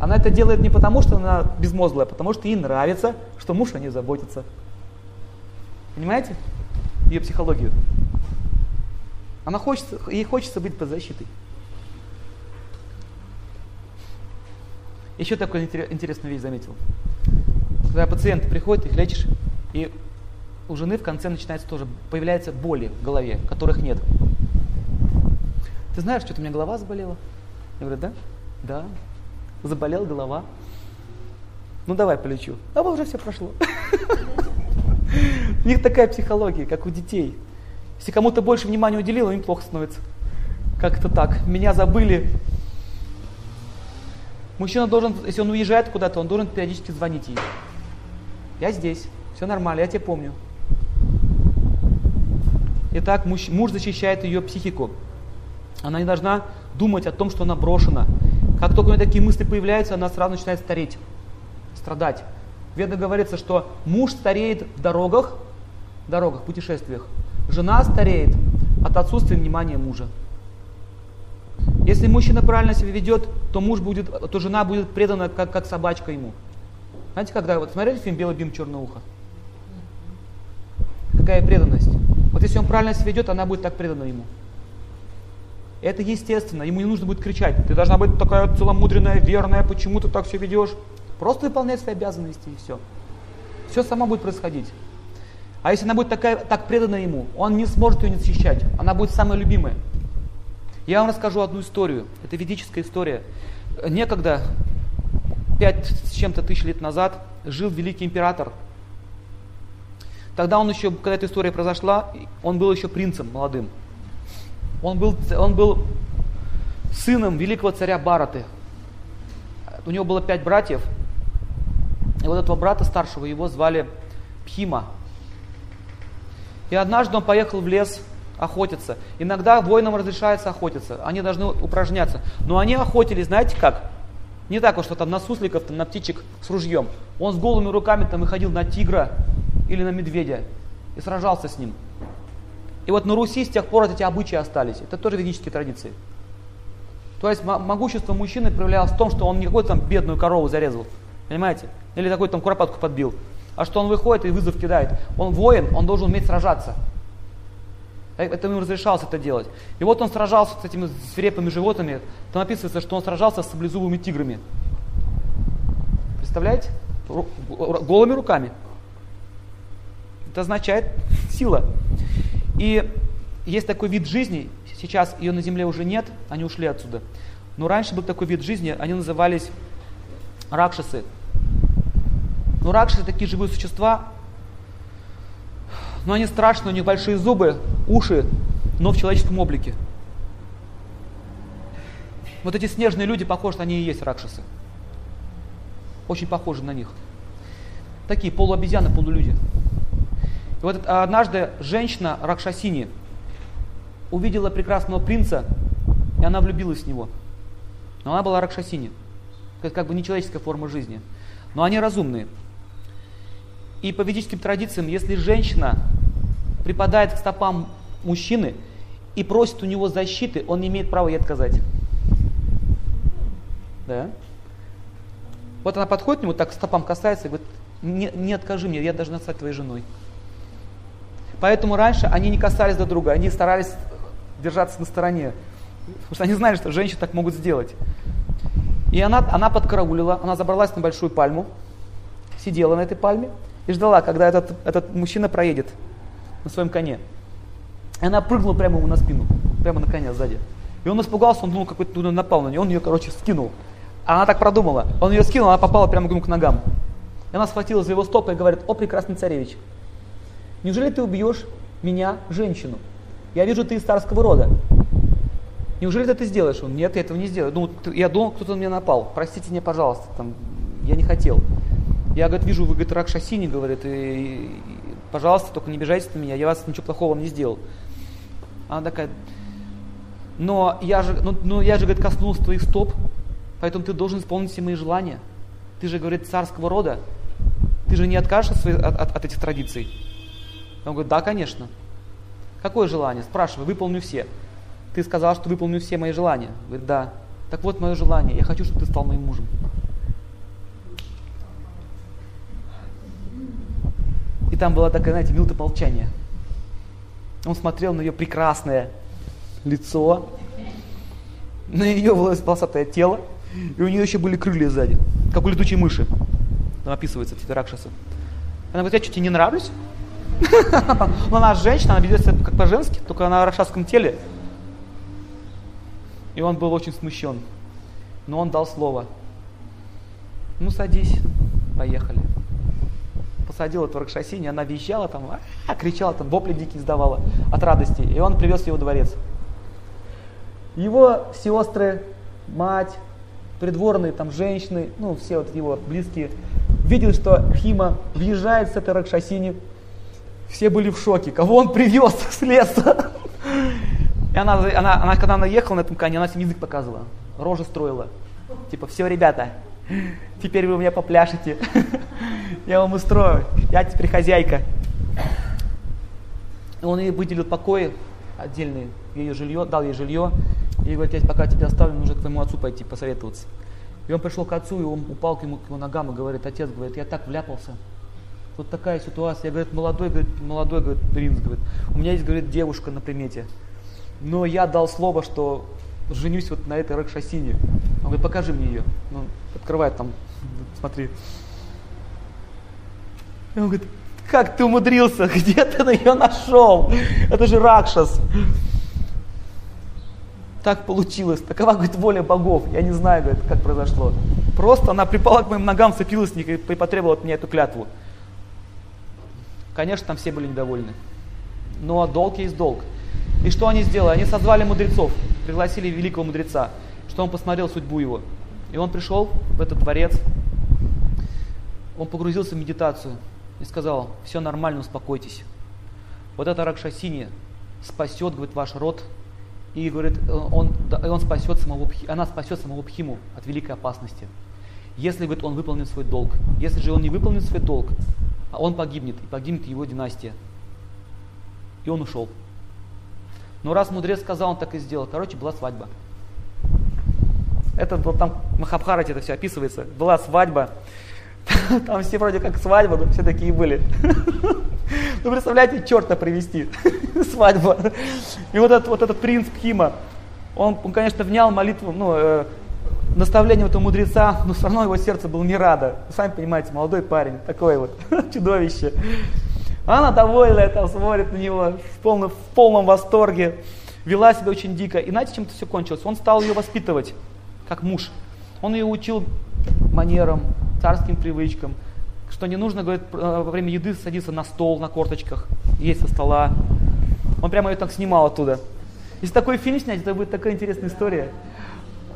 Она это делает не потому, что она безмозглая, а потому что ей нравится, что муж о ней заботится. Понимаете? Ее психологию. Она хочет, ей хочется быть под защитой. Еще такую интересную вещь заметил. Когда пациент приходит, их лечишь, и у жены в конце начинается тоже, появляются боли в голове, которых нет. Ты знаешь, что-то у меня голова заболела? Я говорю, да? Да. Заболела голова. Ну давай полечу. А вот уже все прошло. <laughs> У них такая психология, как у детей. Если кому-то больше внимания уделил, им плохо становится. Как-то так. Меня забыли, Мужчина должен, если он уезжает куда-то, он должен периодически звонить ей. Я здесь, все нормально, я тебя помню. Итак, муж, муж защищает ее психику. Она не должна думать о том, что она брошена. Как только у нее такие мысли появляются, она сразу начинает стареть, страдать. Ведно говорится, что муж стареет в дорогах, дорогах, путешествиях. Жена стареет от отсутствия внимания мужа. Если мужчина правильно себя ведет, то муж будет, то жена будет предана как, как собачка ему. Знаете, когда вот смотрели фильм «Белый бим, черное ухо»? Какая преданность. Вот если он правильно себя ведет, она будет так предана ему. Это естественно, ему не нужно будет кричать. Ты должна быть такая целомудренная, верная, почему ты так все ведешь? Просто выполняй свои обязанности и все. Все само будет происходить. А если она будет такая, так предана ему, он не сможет ее не защищать. Она будет самая любимая. Я вам расскажу одну историю. Это ведическая история. Некогда, пять с чем-то тысяч лет назад, жил великий император. Тогда он еще, когда эта история произошла, он был еще принцем молодым. Он был, он был сыном великого царя Бараты. У него было пять братьев. И вот этого брата старшего его звали Пхима. И однажды он поехал в лес охотиться. Иногда воинам разрешается охотиться, они должны упражняться. Но они охотились, знаете как? Не так, что там на сусликов, там, на птичек с ружьем. Он с голыми руками там выходил на тигра или на медведя и сражался с ним. И вот на Руси с тех пор эти обычаи остались. Это тоже ведические традиции. То есть могущество мужчины проявлялось в том, что он не какую-то там бедную корову зарезал, понимаете? Или какую-то там куропатку подбил. А что он выходит и вызов кидает. Он воин, он должен уметь сражаться. Это ему разрешалось это делать. И вот он сражался с этими свирепыми животными. Там описывается, что он сражался с саблезубыми тиграми. Представляете? Голыми руками. Это означает <laughs> сила. И есть такой вид жизни, сейчас ее на земле уже нет, они ушли отсюда. Но раньше был такой вид жизни, они назывались ракшасы. Но ракшасы такие живые существа, но они страшные, у них большие зубы, уши, но в человеческом облике. Вот эти снежные люди похожи, они и есть ракшасы. Очень похожи на них. Такие полуобезьяны, полулюди. И вот однажды женщина Ракшасини увидела прекрасного принца, и она влюбилась в него. Но она была Ракшасини. Это как бы нечеловеческая форма жизни. Но они разумные. И по ведическим традициям, если женщина припадает к стопам мужчины и просит у него защиты, он не имеет права ей отказать. Да? Вот она подходит к нему, так стопам касается и говорит, не, не откажи мне, я должна стать твоей женой. Поэтому раньше они не касались друг друга, они старались держаться на стороне. Потому что они знали, что женщины так могут сделать. И она, она подкараулила, она забралась на большую пальму, сидела на этой пальме и ждала, когда этот, этот мужчина проедет на своем коне. И она прыгнула прямо ему на спину, прямо на коня сзади. И он испугался, он думал, какой-то ну, напал на нее, он ее, короче, скинул. А она так продумала. Он ее скинул, она попала прямо ему к ногам. И она схватила за его стопы и говорит, о, прекрасный царевич, неужели ты убьешь меня, женщину? Я вижу, ты из царского рода. Неужели ты это сделаешь? Он, нет, я этого не сделаю. Ну, я думал, кто-то на меня напал. Простите меня, пожалуйста, там, я не хотел. Я, говорит, вижу, вы, говорит, Ракшасини, говорит, и, пожалуйста, только не обижайтесь на меня, я вас ничего плохого не сделал. Она такая, но я же, ну, ну я же, говорит, коснулся твоих стоп, поэтому ты должен исполнить все мои желания. Ты же, говорит, царского рода, ты же не откажешься от, от, от этих традиций. Он говорит, да, конечно. Какое желание? Спрашивай, выполню все. Ты сказал, что выполню все мои желания. Говорит, да. Так вот мое желание, я хочу, чтобы ты стал моим мужем. И там была такая, знаете, минута молчания. Он смотрел на ее прекрасное, лицо, на ее волосатое тело, и у нее еще были крылья сзади, как у летучей мыши. Там описывается в Ракшаса. Она говорит, я что, тебе не нравлюсь? Но <laughs> она женщина, она ведет себя как по-женски, только она в ракшасском теле. И он был очень смущен. Но он дал слово. Ну, садись, поехали. Посадил эту Ракшасини, она визжала там, а, кричала там, вопли дикие издавала от радости. И он привез ее во дворец. Его сестры, мать, придворные там женщины, ну, все вот его близкие, видели, что Хима въезжает с этой Ракшасини. Все были в шоке. Кого он привез с леса? И она, она, она, когда она ехала на этом коне, она всем язык показывала, рожи строила. Типа, все, ребята, теперь вы у меня попляшете. <laughs> Я вам устрою. Я теперь хозяйка. Он ей выделил покои отдельные, ее жилье, дал ей жилье. И говорит, я пока тебя оставлю, нужно к твоему отцу пойти посоветоваться. И он пришел к отцу, и он упал к ему, к его ногам и говорит, отец, говорит, я так вляпался. Вот такая ситуация. Я, говорит, молодой, говорит, молодой, говорит, принц, говорит, у меня есть, говорит, девушка на примете. Но я дал слово, что женюсь вот на этой Ракшасине. Он говорит, покажи мне ее. Ну, открывает там, смотри. И он говорит, как ты умудрился, <laughs> где ты ее нашел? Это же Ракшас так получилось, такова, говорит, воля богов. Я не знаю, говорит, как произошло. Просто она припала к моим ногам, вцепилась и потребовала от меня эту клятву. Конечно, там все были недовольны. Но долг есть долг. И что они сделали? Они созвали мудрецов, пригласили великого мудреца, что он посмотрел судьбу его. И он пришел в этот дворец, он погрузился в медитацию и сказал, все нормально, успокойтесь. Вот эта Ракшасини спасет, говорит, ваш род и говорит, он, он спасет самого, она спасет самого Пхиму от великой опасности. Если говорит, он выполнит свой долг. Если же он не выполнит свой долг, он погибнет, и погибнет его династия. И он ушел. Но раз мудрец сказал, он так и сделал. Короче, была свадьба. Это вот там Махабхарате это все описывается. Была свадьба. <laughs> Там все вроде как свадьба, но все такие были. <laughs> Ну, представляете, черта привести, <laughs> свадьба. И вот этот, вот этот принц Пхима, он, он, конечно, внял молитву, ну, э, наставление этого мудреца, но все равно его сердце было не радо. Вы сами понимаете, молодой парень, такой вот, чудовище. Она довольная, там смотрит на него в полном, в полном восторге, вела себя очень дико. И знаете, чем это все кончилось? Он стал ее воспитывать, как муж. Он ее учил манерам, царским привычкам, что не нужно, говорит, э, во время еды садиться на стол на корточках, есть со стола. Он прямо ее так снимал оттуда. Если такой фильм снять, это будет такая интересная история.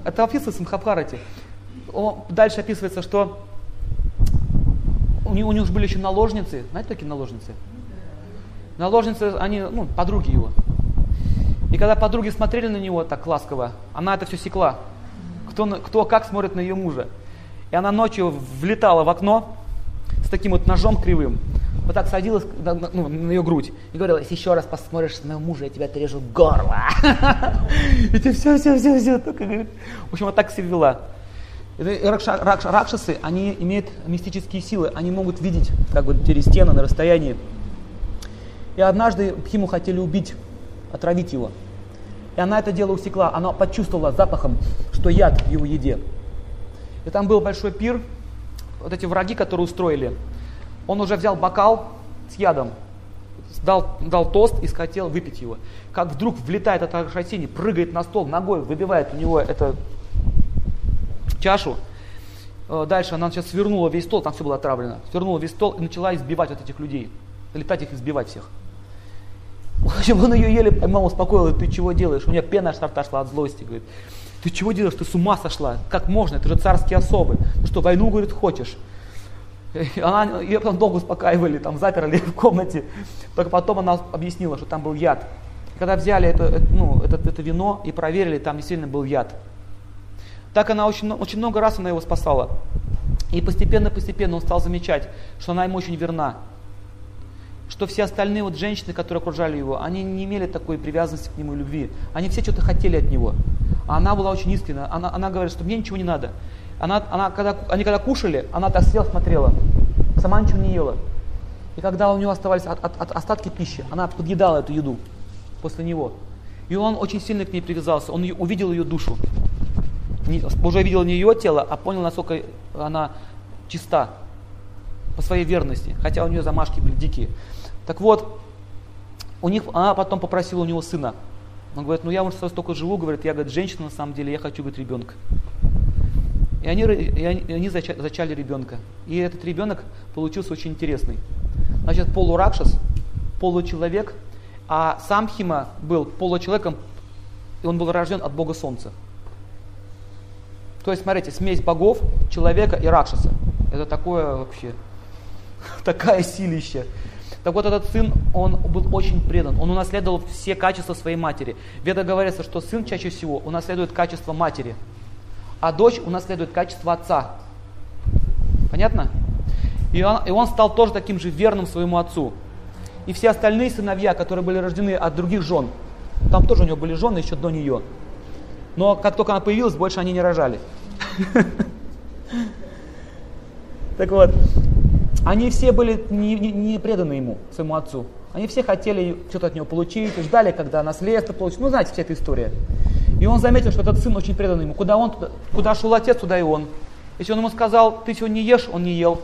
Это описывается в Махабхарате. Дальше описывается, что у них, у них были еще наложницы. Знаете, такие наложницы? Наложницы, они, ну, подруги его. И когда подруги смотрели на него так ласково, она это все секла. Кто, кто как смотрит на ее мужа. И она ночью влетала в окно, с таким вот ножом кривым, вот так садилась на, ну, на ее грудь и говорила, если еще раз посмотришь на мужа, я тебя отрежу горло. <laughs> И ты все, все, все, все. Только, говорит. В общем, вот так себя вела. Ракшасы, они имеют мистические силы, они могут видеть как бы через стены на расстоянии. И однажды Пхиму хотели убить, отравить его. И она это дело усекла, она почувствовала запахом, что яд в его еде. И там был большой пир, вот эти враги, которые устроили, он уже взял бокал с ядом, дал, дал тост и хотел выпить его. Как вдруг влетает этот Аршатини, прыгает на стол, ногой выбивает у него эту чашу. Э, дальше она сейчас свернула весь стол, там все было отравлено. Свернула весь стол и начала избивать вот этих людей. Летать их, избивать всех. <laughs> В общем, он ее еле поймал, успокоил, ты чего делаешь? У меня пена аж рта шла от злости, говорит. Ты чего делаешь? Ты с ума сошла? Как можно? Это же царские особы. Ну что, войну, говорит, хочешь? Она, ее потом долго успокаивали, там заперли в комнате. Только потом она объяснила, что там был яд. Когда взяли это, это, ну, это, это вино и проверили, там действительно был яд. Так она очень, очень много раз она его спасала. И постепенно-постепенно он стал замечать, что она ему очень верна. Что все остальные вот женщины, которые окружали его, они не имели такой привязанности к нему и любви. Они все что-то хотели от него. А она была очень искренна. Она, она говорит, что мне ничего не надо. Она, она, когда, они когда кушали, она так села, смотрела. Сама ничего не ела. И когда у нее оставались от, от, от остатки пищи, она подъедала эту еду после него. И он очень сильно к ней привязался. Он увидел ее душу. уже видел не ее тело, а понял, насколько она чиста по своей верности. Хотя у нее замашки были дикие. Так вот, у них, она потом попросила у него сына. Он говорит, ну я уже столько живу, говорит, я, говорит, женщина на самом деле, я хочу, говорит, ребенка. И они, и они, и они зачали, зачали ребенка. И этот ребенок получился очень интересный. Значит, полуракшас, получеловек, а сам Хима был получеловеком, и он был рожден от Бога Солнца. То есть, смотрите, смесь богов, человека и ракшаса. Это такое вообще, <laughs> такая силища. Так вот, этот сын, он был очень предан, он унаследовал все качества своей матери. В Ведах говорится, что сын чаще всего унаследует качество матери, а дочь унаследует качество отца. Понятно? И он, и он стал тоже таким же верным своему отцу. И все остальные сыновья, которые были рождены от других жен, там тоже у него были жены еще до нее. Но как только она появилась, больше они не рожали. <laughs> Так вот, они все были не, не, не преданы ему, своему отцу. Они все хотели что-то от него получить, ждали, когда наследство получит. Ну, знаете, вся эта история. И он заметил, что этот сын очень предан ему. Куда, он, куда шел отец, туда и он. Если он ему сказал, ты сегодня не ешь, он не ел.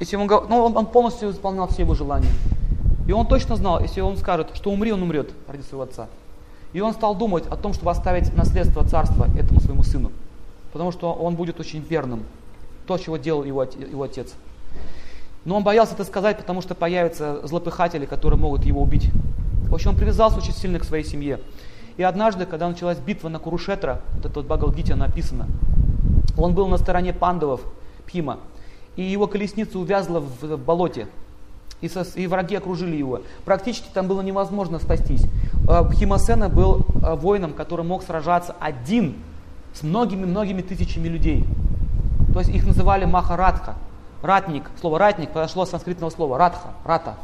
Если он, ну, он, он полностью исполнял все его желания. И он точно знал, если он скажет, что умри, он умрет ради своего отца. И он стал думать о том, чтобы оставить наследство царства этому своему сыну. Потому что он будет очень верным. То, чего делал его, его отец. Но он боялся это сказать, потому что появятся злопыхатели, которые могут его убить. В общем, он привязался очень сильно к своей семье. И однажды, когда началась битва на Курушетра, вот это вот Багалгите написано, он был на стороне пандавов, Пхима, и его колесница увязла в болоте, и, со, и враги окружили его. Практически там было невозможно спастись. А, Пхимасена был а, воином, который мог сражаться один с многими-многими тысячами людей. То есть их называли Махарадха. Ратник, слово ратник подошло от санскритного слова ратха, рата.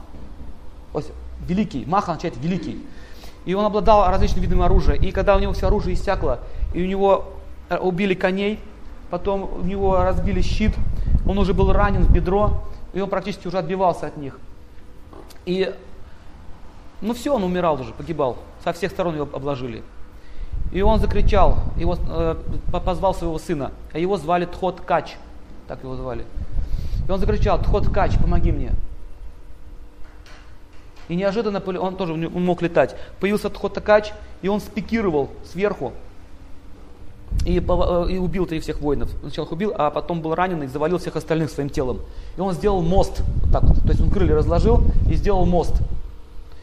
То есть великий, маха означает великий. И он обладал различными видами оружия. И когда у него все оружие иссякло, и у него э, убили коней, потом у него разбили щит, он уже был ранен в бедро, и он практически уже отбивался от них. И, ну все, он умирал уже, погибал. Со всех сторон его обложили. И он закричал, его, э, позвал своего сына, а его звали Тхот Кач, так его звали. И он закричал, Тхот Кач, помоги мне. И неожиданно, он тоже мог летать, появился Тхот Кач, и он спикировал сверху, и, э, и убил их всех воинов. Сначала их убил, а потом был ранен и завалил всех остальных своим телом. И он сделал мост, вот так то есть он крылья разложил и сделал мост.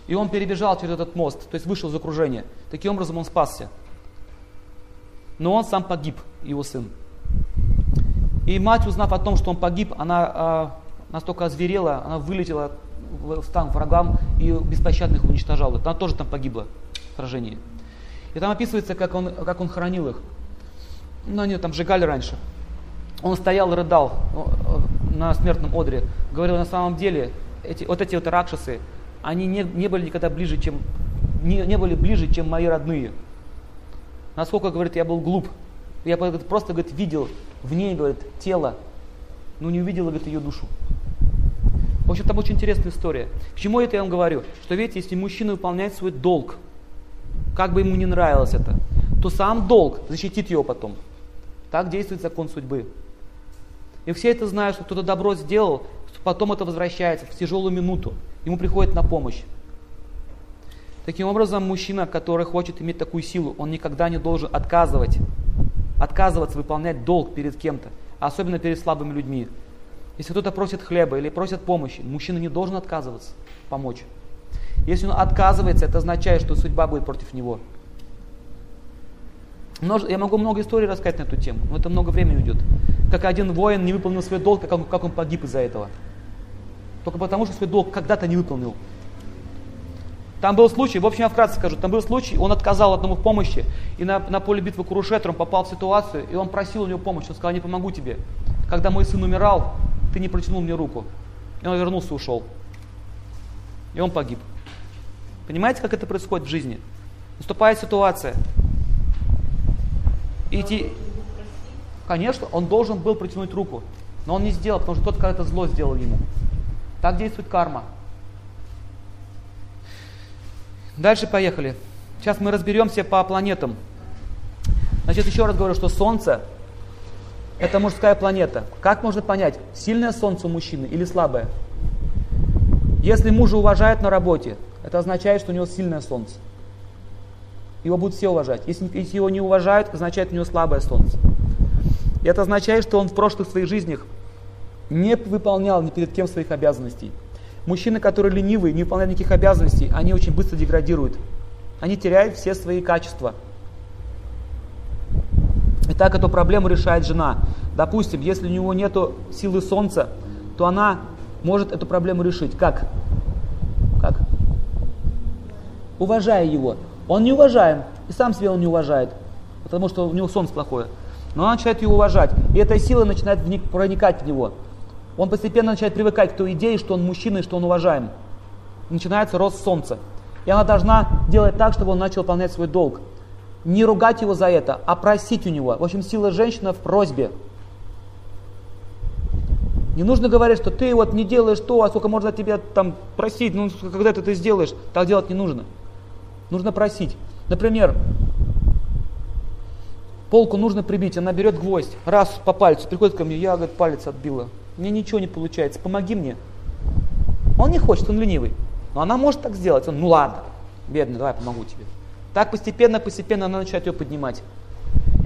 И он перебежал через этот мост, то есть вышел из окружения. Таким образом он спасся. Но он сам погиб, его сын. И мать, узнав о том, что он погиб, она э, настолько озверела, она вылетела в стан врагам и беспощадных уничтожала. Она тоже там погибла в сражении. И там описывается, как он, как он хоронил их. Ну, они там сжигали раньше. Он стоял и рыдал на смертном одре. Говорил, на самом деле, эти, вот эти вот ракшасы, они не, не были никогда ближе, чем, не, не были ближе, чем мои родные. Насколько, говорит, я был глуп. Я просто, говорит, видел в ней, говорит, тело, но не увидел, говорит, ее душу. В общем, там очень интересная история. К чему это я вам говорю? Что, видите, если мужчина выполняет свой долг, как бы ему не нравилось это, то сам долг защитит его потом. Так действует закон судьбы. И все это знают, что кто-то добро сделал, потом это возвращается в тяжелую минуту. Ему приходит на помощь. Таким образом, мужчина, который хочет иметь такую силу, он никогда не должен отказывать, отказываться выполнять долг перед кем-то, особенно перед слабыми людьми. Если кто-то просит хлеба или просит помощи, мужчина не должен отказываться помочь. Если он отказывается, это означает, что судьба будет против него. Я могу много историй рассказать на эту тему, но это много времени уйдет. Как один воин не выполнил свой долг, как он, как он погиб из-за этого. Только потому, что свой долг когда-то не выполнил. Там был случай, в общем, я вкратце скажу, там был случай, он отказал одному в помощи, и на, на поле битвы Курушетр он попал в ситуацию, и он просил у него помощи, он сказал, не помогу тебе. Когда мой сын умирал, ты не протянул мне руку. И он вернулся и ушел. И он погиб. Понимаете, как это происходит в жизни? Наступает ситуация, идти. Конечно, он должен был протянуть руку, но он не сделал, потому что тот когда-то зло сделал ему. Так действует карма. Дальше поехали. Сейчас мы разберемся по планетам. Значит, еще раз говорю, что Солнце – это мужская планета. Как можно понять, сильное Солнце у мужчины или слабое? Если мужа уважают на работе, это означает, что у него сильное Солнце. Его будут все уважать. Если, если его не уважают, означает, у него слабое Солнце. И это означает, что он в прошлых своих жизнях не выполнял ни перед кем своих обязанностей. Мужчины, которые ленивые, не выполняют никаких обязанностей, они очень быстро деградируют. Они теряют все свои качества. И так эту проблему решает жена. Допустим, если у него нет силы солнца, то она может эту проблему решить. Как? Как? Уважая его. Он не уважаем, и сам себя он не уважает, потому что у него солнце плохое. Но он начинает его уважать, и эта сила начинает проникать в него. Он постепенно начинает привыкать к той идее, что он мужчина и что он уважаем. начинается рост солнца. И она должна делать так, чтобы он начал выполнять свой долг. Не ругать его за это, а просить у него. В общем, сила женщины в просьбе. Не нужно говорить, что ты вот не делаешь то, а сколько можно тебя там просить, ну когда ты это сделаешь, так делать не нужно. Нужно просить. Например, полку нужно прибить, она берет гвоздь, раз по пальцу, приходит ко мне, я, говорит, палец отбила. Мне ничего не получается, помоги мне. Он не хочет, он ленивый. Но она может так сделать. Он, ну ладно, бедный, давай помогу тебе. Так постепенно, постепенно она начинает ее поднимать.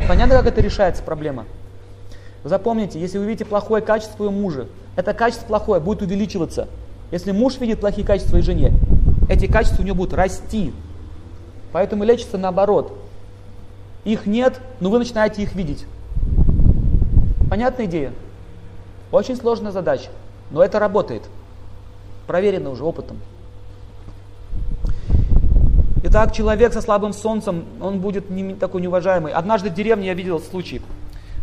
Понятно, как это решается проблема? Запомните, если вы видите плохое качество у мужа, это качество плохое будет увеличиваться. Если муж видит плохие качества своей жене, эти качества у него будут расти. Поэтому лечится наоборот. Их нет, но вы начинаете их видеть. Понятная идея? Очень сложная задача, но это работает. Проверено уже опытом. Итак, человек со слабым солнцем, он будет не такой неуважаемый. Однажды в деревне я видел случай.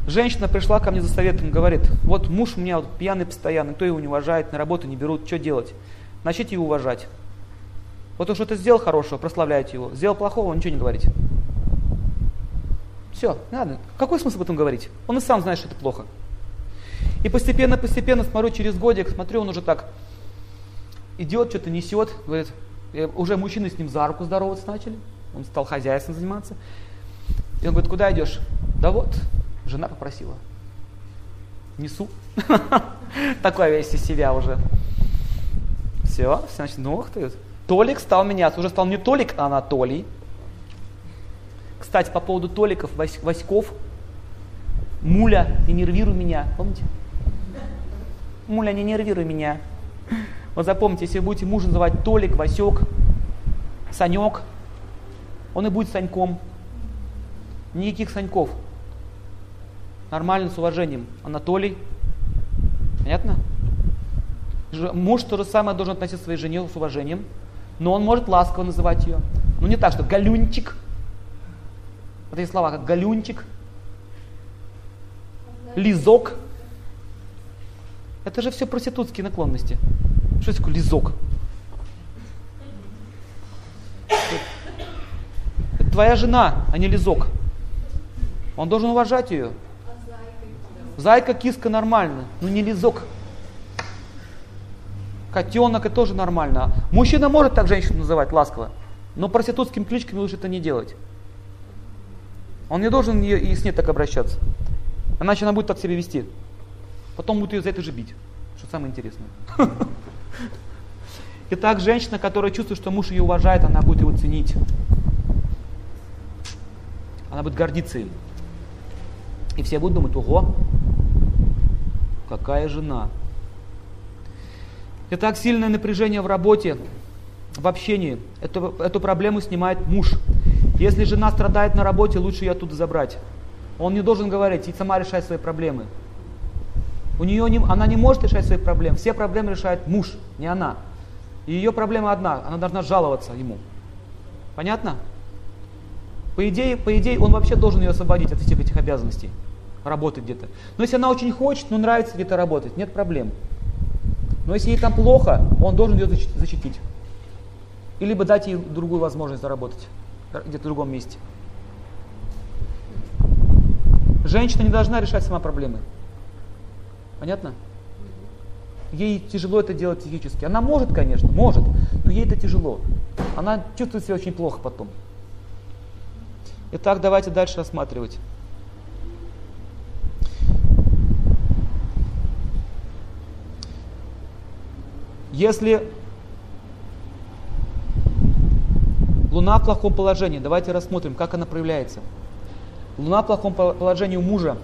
Женщина пришла ко мне за советом, говорит, вот муж у меня вот пьяный постоянно, кто его не уважает, на работу не берут, что делать? Начните его уважать. Вот он что-то сделал хорошего, прославляйте его. Сделал плохого, ничего не говорите. Все, надо. Какой смысл об этом говорить? Он и сам знает, что это плохо. И постепенно, постепенно, смотрю, через годик, смотрю, он уже так идет, что-то несет, говорит, уже мужчины с ним за руку здороваться начали, он стал хозяйством заниматься. И он говорит, куда идешь? Да вот, Жена попросила. Несу. <laughs> Такой весь из себя уже. Все, значит, ну ух ты. Толик стал меняться. Уже стал не Толик, а Анатолий. Кстати, по поводу Толиков, Васьков. Муля, не нервируй меня. Помните? Муля, не нервируй меня. Вот запомните, если вы будете мужа называть Толик, Васек, Санек, он и будет Саньком. Никаких Саньков нормально, с уважением. Анатолий. Понятно? Муж то же самое должен относиться к своей жене с уважением, но он может ласково называть ее. Ну не так, что галюнчик. Вот эти слова, как галюнчик, лизок. Это же все проститутские наклонности. Что такое лизок? Это твоя жена, а не лизок. Он должен уважать ее. Зайка, киска нормально, но не лизок. Котенок это тоже нормально. Мужчина может так женщину называть ласково, но проститутскими кличками лучше это не делать. Он не должен и с ней так обращаться. Иначе она будет так себя вести. Потом будет ее за это же бить. Что самое интересное. <laughs> Итак, женщина, которая чувствует, что муж ее уважает, она будет его ценить. Она будет гордиться им. И все будут думать, ого, какая жена. Итак, сильное напряжение в работе, в общении. Эту, эту проблему снимает муж. Если жена страдает на работе, лучше ее оттуда забрать. Он не должен говорить, и сама решай свои проблемы. У нее не, она не может решать свои проблемы. Все проблемы решает муж, не она. И ее проблема одна, она должна жаловаться ему. Понятно? По идее, по идее, он вообще должен ее освободить от всех этих обязанностей работать где-то. Но если она очень хочет, ну нравится где-то работать, нет проблем. Но если ей там плохо, он должен ее защитить. И либо дать ей другую возможность заработать где-то в другом месте. Женщина не должна решать сама проблемы. Понятно? Ей тяжело это делать физически. Она может, конечно, может, но ей это тяжело. Она чувствует себя очень плохо потом. Итак, давайте дальше рассматривать. Если Луна в плохом положении, давайте рассмотрим, как она проявляется. Луна в плохом положении у мужа.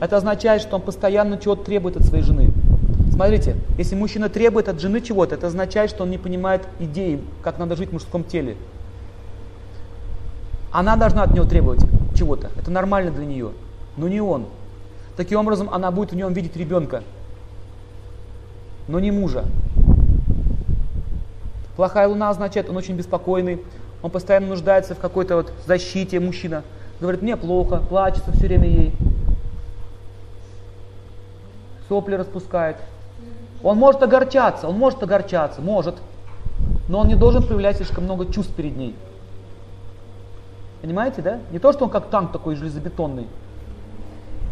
Это означает, что он постоянно чего-то требует от своей жены. Смотрите, если мужчина требует от жены чего-то, это означает, что он не понимает идеи, как надо жить в мужском теле. Она должна от него требовать чего-то. Это нормально для нее. Но не он. Таким образом, она будет в нем видеть ребенка, но не мужа. Плохая луна означает, он очень беспокойный, он постоянно нуждается в какой-то вот защите, мужчина. Говорит, мне плохо, плачется все время ей. Сопли распускает. Он может огорчаться, он может огорчаться, может. Но он не должен проявлять слишком много чувств перед ней. Понимаете, да? Не то, что он как танк такой железобетонный.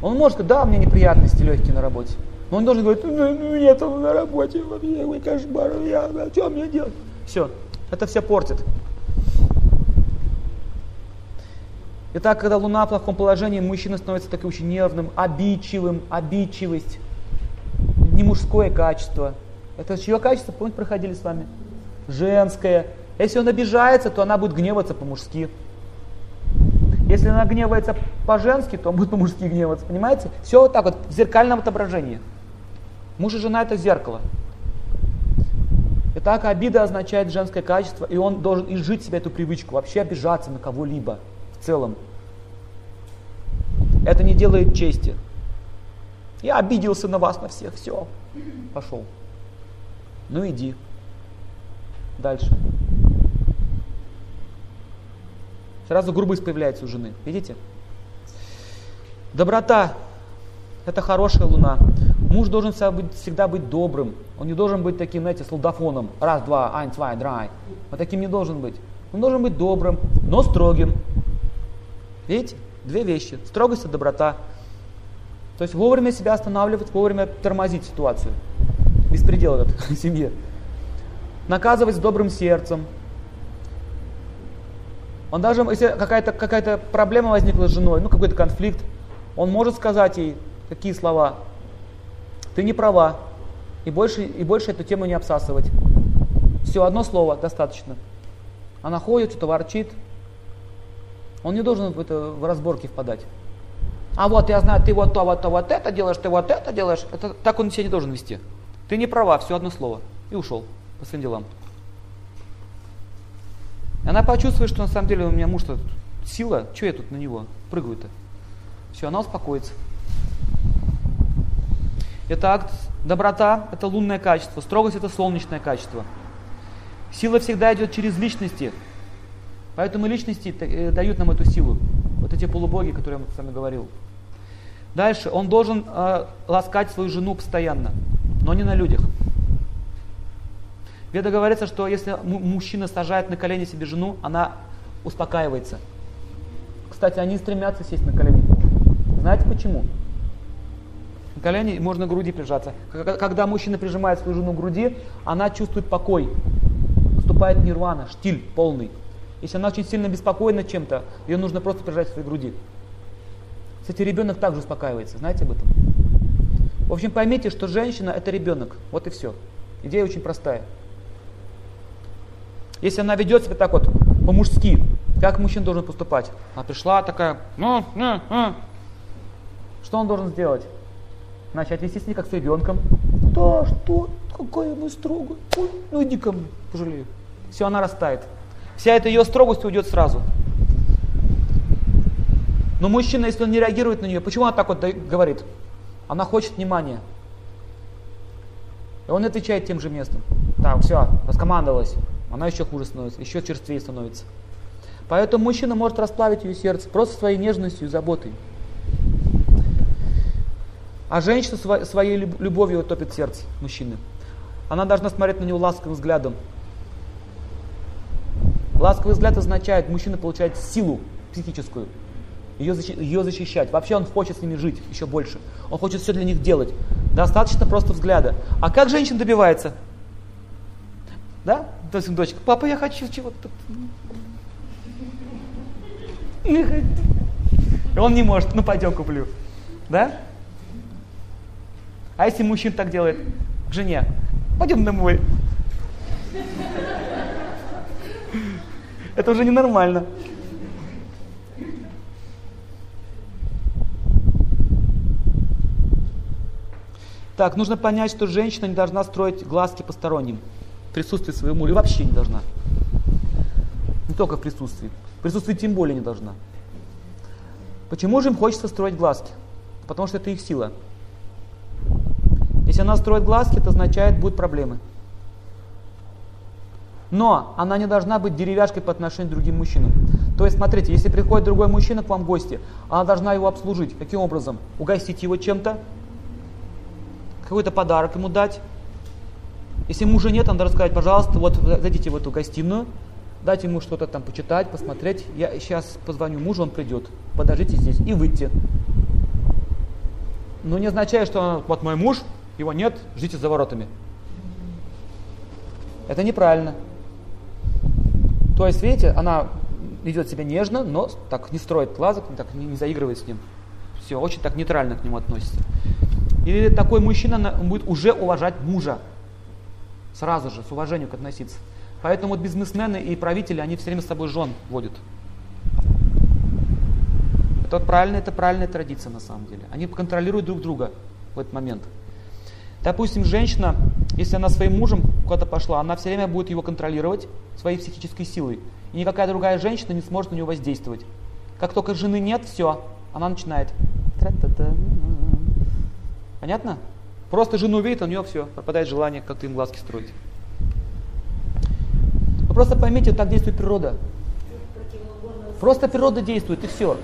Он может сказать, да, мне неприятности легкие на работе. Но он должен говорить, ну, ну нет, он на работе, вообще, ой, кошмар, я, что мне делать? Все, это все портит. Итак, когда Луна в плохом положении, мужчина становится таким очень нервным, обидчивым, обидчивость, не мужское качество. Это чье качество, помните, проходили с вами? Женское. Если он обижается, то она будет гневаться по-мужски. Если она гневается по-женски, то он будет по-мужски гневаться. Понимаете? Все вот так вот, в зеркальном отображении. Муж и жена это зеркало. Итак, обида означает женское качество, и он должен изжить себе эту привычку, вообще обижаться на кого-либо в целом. Это не делает чести. Я обиделся на вас, на всех, все, пошел. Ну иди. Дальше. Сразу грубость появляется у жены. Видите? Доброта – это хорошая луна. Муж должен всегда быть добрым. Он не должен быть таким, знаете, солдафоном. Раз, два, айн, zwei, драй. Вот таким не должен быть. Он должен быть добрым, но строгим. Видите? Две вещи. Строгость и доброта. То есть вовремя себя останавливать, вовремя тормозить ситуацию. Беспредел этот <laughs> в семье. Наказывать с добрым сердцем. Он даже, если какая-то какая проблема возникла с женой, ну какой-то конфликт, он может сказать ей такие слова. Ты не права. И больше, и больше эту тему не обсасывать. Все, одно слово достаточно. Она ходит, что-то ворчит, он не должен в, это, в разборки впадать. А вот я знаю, ты вот то, вот то, вот это делаешь, ты вот это делаешь. Это, так он себя не должен вести. Ты не права, все одно слово. И ушел по своим делам. Она почувствует, что на самом деле у меня муж-то сила, что я тут на него прыгаю-то? Все, она успокоится. Это акт доброта, это лунное качество, строгость это солнечное качество. Сила всегда идет через личности, Поэтому личности э, дают нам эту силу. Вот эти полубоги, которые я с вами говорил. Дальше, он должен э, ласкать свою жену постоянно, но не на людях. Веда говорится, что если мужчина сажает на колени себе жену, она успокаивается. Кстати, они стремятся сесть на колени. Знаете почему? На колени можно к груди прижаться. Когда мужчина прижимает свою жену к груди, она чувствует покой. Наступает нирвана, штиль полный. Если она очень сильно беспокоена чем-то, ее нужно просто прижать к своей груди. Кстати, ребенок также успокаивается, знаете об этом? В общем, поймите, что женщина это ребенок. Вот и все. Идея очень простая. Если она ведет себя так вот по-мужски, как мужчина должен поступать? Она пришла такая, ну, ну, ну. Что он должен сделать? Начать вести с ней как с ребенком. Да, что? Какая мы строгая. Ой, ну иди ко мне, пожалею. Все, она растает. Вся эта ее строгость уйдет сразу. Но мужчина, если он не реагирует на нее, почему она так вот говорит? Она хочет внимания. И он отвечает тем же местом. Так, все, раскомандовалась. Она еще хуже становится, еще черствее становится. Поэтому мужчина может расплавить ее сердце просто своей нежностью и заботой. А женщина своей любовью топит сердце мужчины. Она должна смотреть на него ласковым взглядом, Ласковый взгляд означает, мужчина получает силу психическую, ее, ее защищать. Вообще он хочет с ними жить еще больше. Он хочет все для них делать. Достаточно просто взгляда. А как женщина добивается? Да? То есть дочка, папа, я хочу чего-то. И он не может, ну пойдем куплю. Да? А если мужчина так делает к жене, пойдем домой. Это уже ненормально. Так, нужно понять, что женщина не должна строить глазки посторонним. В присутствии своего мужа. И вообще не должна. Не только в присутствии. В присутствии тем более не должна. Почему же им хочется строить глазки? Потому что это их сила. Если она строит глазки, это означает, будут проблемы. Но она не должна быть деревяшкой по отношению к другим мужчинам. То есть, смотрите, если приходит другой мужчина к вам в гости, она должна его обслужить. Каким образом? Угостить его чем-то, какой-то подарок ему дать. Если мужа нет, надо рассказать, пожалуйста, вот зайдите в эту гостиную, дайте ему что-то там почитать, посмотреть. Я сейчас позвоню мужу, он придет. Подождите здесь и выйти. Но не означает, что вот мой муж, его нет, ждите за воротами. Это неправильно. То есть, видите, она ведет себя нежно, но так не строит глазок, так не, не заигрывает с ним. Все, очень так нейтрально к нему относится. Или такой мужчина будет уже уважать мужа. Сразу же, с уважением относиться. Поэтому вот бизнесмены и правители, они все время с собой жен водят. Это вот правильная, это правильная традиция на самом деле. Они контролируют друг друга в этот момент. Допустим, женщина, если она своим мужем куда-то пошла, она все время будет его контролировать своей психической силой. И никакая другая женщина не сможет на него воздействовать. Как только жены нет, все, она начинает. Понятно? Просто жену видит, а у нее все, пропадает желание как-то им глазки строить. Вы просто поймите, так действует природа. Просто природа действует, и все.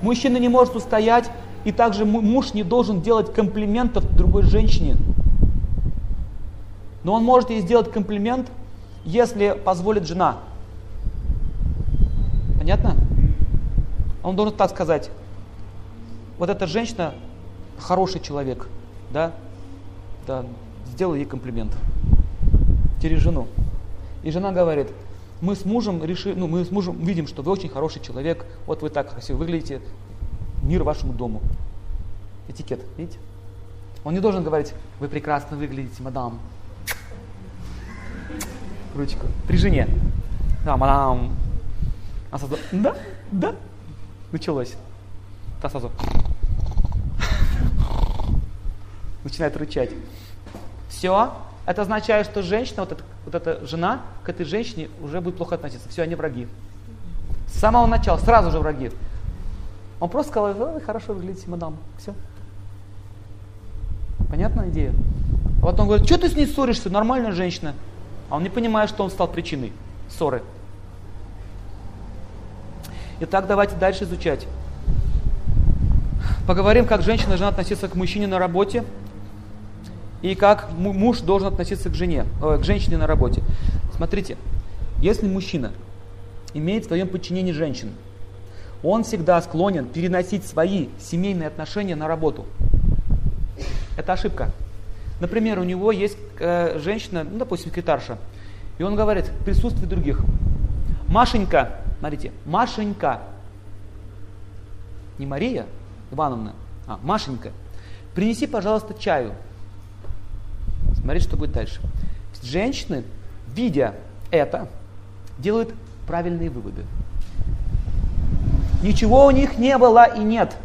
Мужчина не может устоять, и также муж не должен делать комплиментов другой женщине. Но он может ей сделать комплимент, если позволит жена. Понятно? Он должен так сказать. Вот эта женщина хороший человек, да, да, сделай ей комплимент через жену. И жена говорит, мы с мужем решили, ну, мы с мужем видим, что вы очень хороший человек, вот вы так красиво выглядите, мир вашему дому. Этикет, видите? Он не должен говорить, вы прекрасно выглядите, мадам. Ручку. При жене. Да, мадам. А сразу, да, да. Началось. Та сразу начинает рычать. Все, это означает, что женщина, вот эта, вот эта жена к этой женщине уже будет плохо относиться. Все, они враги. С самого начала, сразу же враги. Он просто сказал, хорошо выглядите, мадам. Все. Понятная идея? А потом говорит, что ты с ней ссоришься, нормальная женщина. А он не понимает, что он стал причиной ссоры. Итак, давайте дальше изучать. Поговорим, как женщина должна относиться к мужчине на работе, и как муж должен относиться к жене, э, к женщине на работе. Смотрите, если мужчина имеет в своем подчинении женщин, он всегда склонен переносить свои семейные отношения на работу. Это ошибка. Например, у него есть э, женщина, ну, допустим, секретарша, и он говорит в присутствии других, Машенька, смотрите, Машенька, не Мария Ивановна, а Машенька, принеси, пожалуйста, чаю. Смотрите, что будет дальше. Женщины, видя это, делают правильные выводы. Ничего у них не было и нет.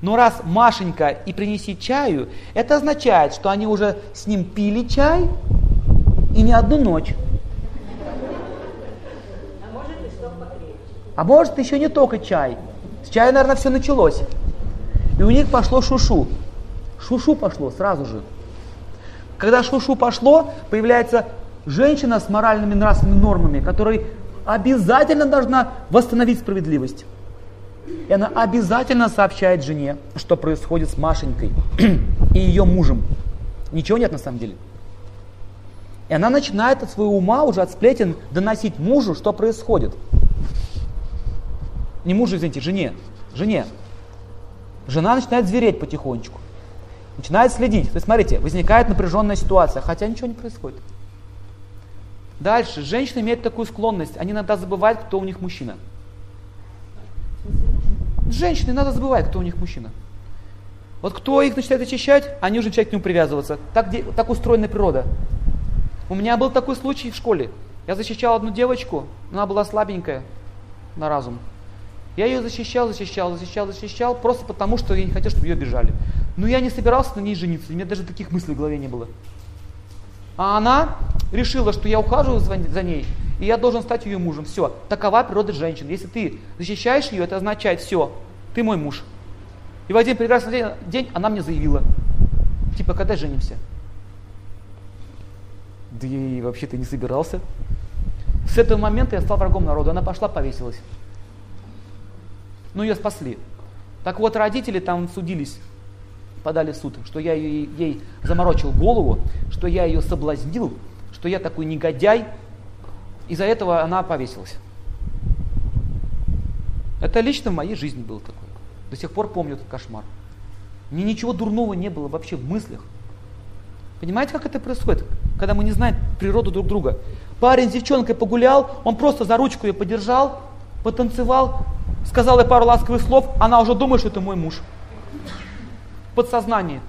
Но раз Машенька и принеси чаю, это означает, что они уже с ним пили чай и не одну ночь. А может еще не только чай. С чая, наверное, все началось. И у них пошло шушу. Шушу пошло сразу же. Когда шушу пошло, появляется женщина с моральными нравственными нормами, которая обязательно должна восстановить справедливость. И она обязательно сообщает жене, что происходит с Машенькой <clears throat> и ее мужем. Ничего нет на самом деле. И она начинает от своего ума, уже от сплетен, доносить мужу, что происходит. Не мужу, извините, жене. Жене. Жена начинает звереть потихонечку начинает следить. То есть, смотрите, возникает напряженная ситуация, хотя ничего не происходит. Дальше, женщины имеют такую склонность, они иногда забывают, кто у них мужчина. Женщины, надо забывать, кто у них мужчина. Вот кто их начинает очищать, они уже начинают к нему привязываться. Так, так устроена природа. У меня был такой случай в школе. Я защищал одну девочку, она была слабенькая на разум. Я ее защищал, защищал, защищал, защищал, просто потому, что я не хотел, чтобы ее бежали. Но я не собирался на ней жениться, у меня даже таких мыслей в голове не было. А она решила, что я ухаживаю за ней, и я должен стать ее мужем. Все, такова природа женщин. Если ты защищаешь ее, это означает, все, ты мой муж. И в один прекрасный день, она мне заявила, типа, когда женимся? Да и вообще-то не собирался. С этого момента я стал врагом народа. Она пошла, повесилась. Ну, ее спасли. Так вот, родители там судились, подали в суд, что я ей, ей заморочил голову, что я ее соблазнил, что я такой негодяй. Из-за этого она повесилась. Это лично в моей жизни было такое. До сих пор помню этот кошмар. Мне ничего дурного не было вообще в мыслях. Понимаете, как это происходит, когда мы не знаем природу друг друга? Парень с девчонкой погулял, он просто за ручку ее подержал, потанцевал, сказал ей пару ласковых слов, она уже думает, что это мой муж. Подсознание.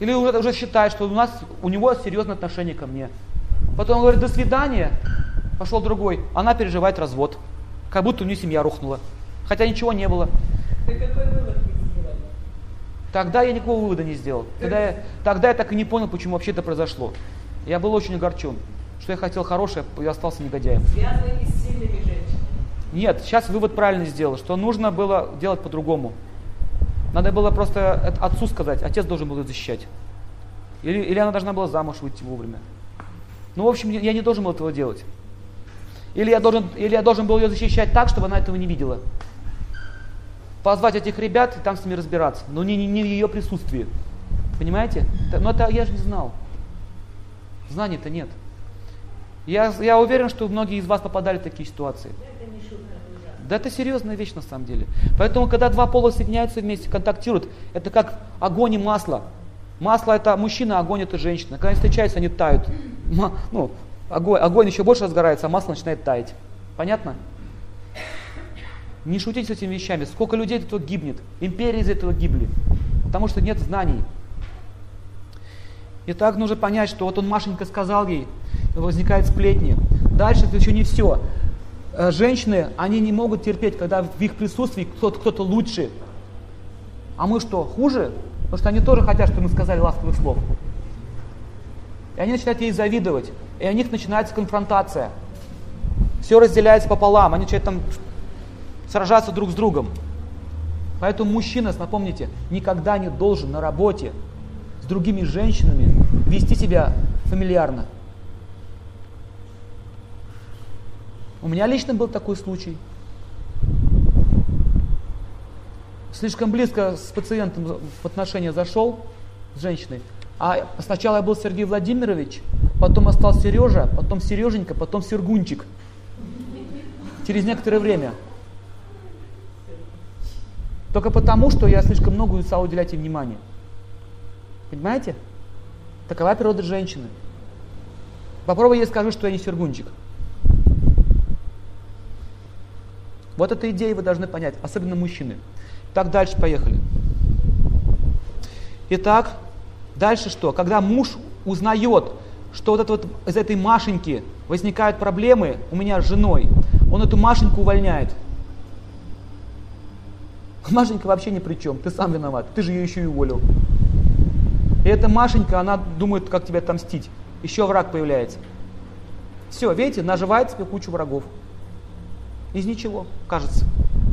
Или уже, уже считает, что у нас у него серьезное отношение ко мне. Потом он говорит, до свидания, пошел другой, она переживает развод, как будто у нее семья рухнула. Хотя ничего не было. Ты какой вывод Тогда я никакого вывода не сделал. Тогда я, тогда я так и не понял, почему вообще это произошло. Я был очень огорчен, что я хотел хорошее, и остался негодяем. Связанный с сильными женщинами? Нет, сейчас вывод правильно сделал, что нужно было делать по-другому. Надо было просто отцу сказать, отец должен был ее защищать. Или, или она должна была замуж выйти вовремя. Ну, в общем, я не должен был этого делать. Или я должен, или я должен был ее защищать так, чтобы она этого не видела позвать этих ребят и там с ними разбираться. Но не, не, не в ее присутствии. Понимаете? Но это я же не знал. Знаний-то нет. Я, я уверен, что многие из вас попадали в такие ситуации. Да это серьезная вещь на самом деле. Поэтому, когда два пола соединяются вместе, контактируют, это как огонь и масло. Масло это мужчина, огонь это женщина. Когда они встречаются, они тают. Ну, огонь, огонь еще больше разгорается, а масло начинает таять. Понятно? Не шутите с этими вещами. Сколько людей из этого гибнет. Империи из этого гибли. Потому что нет знаний. И так нужно понять, что вот он Машенька сказал ей, возникает сплетни. Дальше это еще не все. Э, женщины, они не могут терпеть, когда в их присутствии кто-то кто лучше. А мы что, хуже? Потому что они тоже хотят, чтобы мы сказали ласковых слов. И они начинают ей завидовать. И у них начинается конфронтация. Все разделяется пополам. Они начинают там сражаться друг с другом. Поэтому мужчина, напомните, никогда не должен на работе с другими женщинами вести себя фамильярно. У меня лично был такой случай. Слишком близко с пациентом в отношения зашел с женщиной. А сначала я был Сергей Владимирович, потом остался Сережа, потом Сереженька, потом Сергунчик. Через некоторое время. Только потому, что я слишком много стал уделять ей внимания. Понимаете? Такова природа женщины. Попробуй ей скажи, что я не сергунчик. Вот эту идею вы должны понять, особенно мужчины. Так, дальше поехали. Итак, дальше что? Когда муж узнает, что вот это вот из этой Машеньки возникают проблемы у меня с женой, он эту Машеньку увольняет. <laughs> Машенька вообще ни при чем, ты сам виноват, ты же ее еще и уволил. И эта Машенька, она думает, как тебя отомстить. Еще враг появляется. Все, видите, наживает себе кучу врагов. Из ничего, кажется.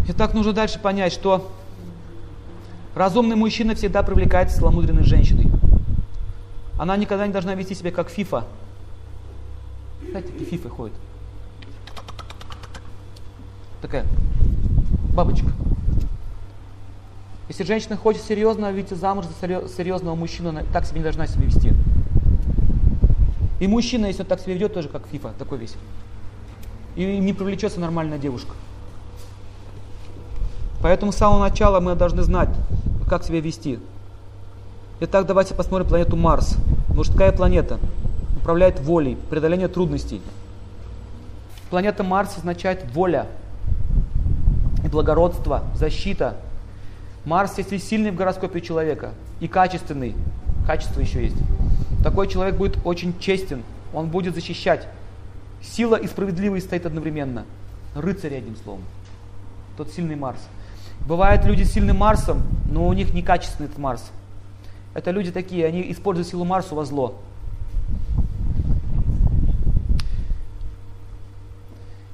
И так нужно дальше понять, что разумный мужчина всегда привлекается целомудренной женщиной. Она никогда не должна вести себя как фифа. Знаете, такие фифы ходят. Такая бабочка. Если женщина хочет серьезно выйти замуж за серьезного мужчину, она так себя не должна себя вести. И мужчина, если он так себя ведет, тоже как фифа, такой весь. И не привлечется нормальная девушка. Поэтому с самого начала мы должны знать, как себя вести. Итак, давайте посмотрим планету Марс. Мужская планета. Управляет волей, преодоление трудностей. Планета Марс означает воля. благородство, защита. Марс, если сильный в гороскопе человека и качественный, качество еще есть, такой человек будет очень честен, он будет защищать. Сила и справедливость стоит одновременно. Рыцарь, одним словом. Тот сильный Марс. Бывают люди с сильным Марсом, но у них некачественный этот Марс. Это люди такие, они используют силу Марса во зло.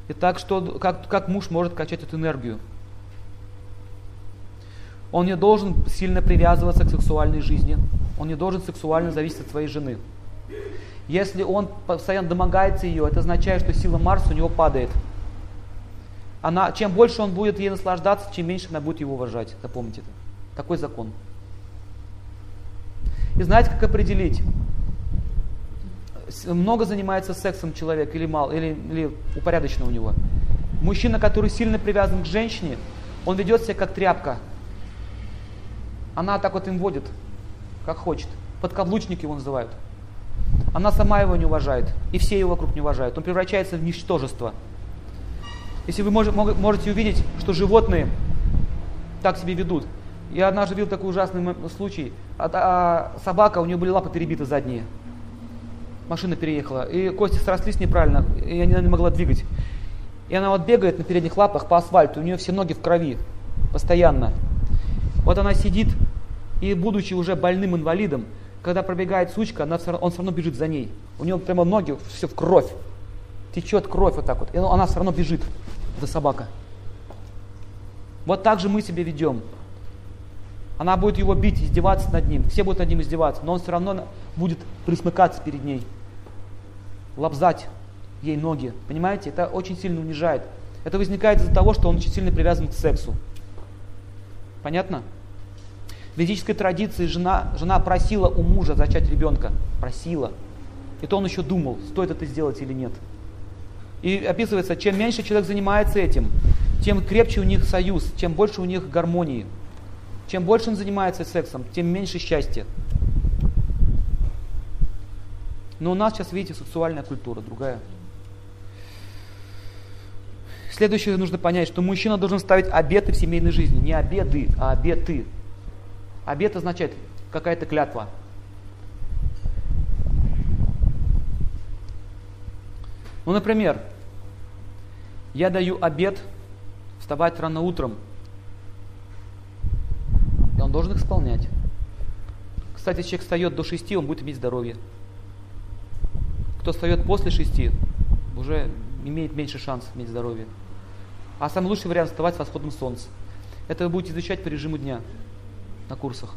Итак, что, как, как муж может качать эту энергию? Он не должен сильно привязываться к сексуальной жизни. Он не должен сексуально зависеть от своей жены. Если он постоянно домогается ее, это означает, что сила Марса у него падает. Она, чем больше он будет ей наслаждаться, чем меньше она будет его уважать. Запомните это. Такой закон. И знаете, как определить? Много занимается сексом человек или мало, или, или упорядочено у него. Мужчина, который сильно привязан к женщине, он ведет себя как тряпка. Она так вот им водит, как хочет. Подкаблучник его называют. Она сама его не уважает, и все его вокруг не уважают. Он превращается в ничтожество. Если вы можете увидеть, что животные так себя ведут. Я однажды видел такой ужасный случай. А, а собака, у нее были лапы перебиты задние. Машина переехала. И кости срослись неправильно, и она не могла двигать. И она вот бегает на передних лапах по асфальту, у нее все ноги в крови. Постоянно. Вот она сидит, и будучи уже больным инвалидом, когда пробегает сучка, она все равно, он все равно бежит за ней. У него прямо ноги все в кровь. Течет кровь вот так вот. И она все равно бежит, эта собака. Вот так же мы себя ведем. Она будет его бить, издеваться над ним. Все будут над ним издеваться. Но он все равно будет присмыкаться перед ней. Лобзать ей ноги. Понимаете? Это очень сильно унижает. Это возникает из-за того, что он очень сильно привязан к сексу. Понятно? В ведической традиции жена, жена просила у мужа зачать ребенка. Просила. И то он еще думал, стоит это сделать или нет. И описывается, чем меньше человек занимается этим, тем крепче у них союз, чем больше у них гармонии. Чем больше он занимается сексом, тем меньше счастья. Но у нас сейчас, видите, сексуальная культура другая. Следующее нужно понять, что мужчина должен ставить обеты в семейной жизни. Не обеды, а обеты. Обет означает какая-то клятва. Ну, например, я даю обед вставать рано утром, и он должен их исполнять. Кстати, человек встает до 6, он будет иметь здоровье. Кто встает после 6, уже имеет меньше шансов иметь здоровье. А самый лучший вариант вставать с восходом солнца. Это вы будете изучать по режиму дня на курсах.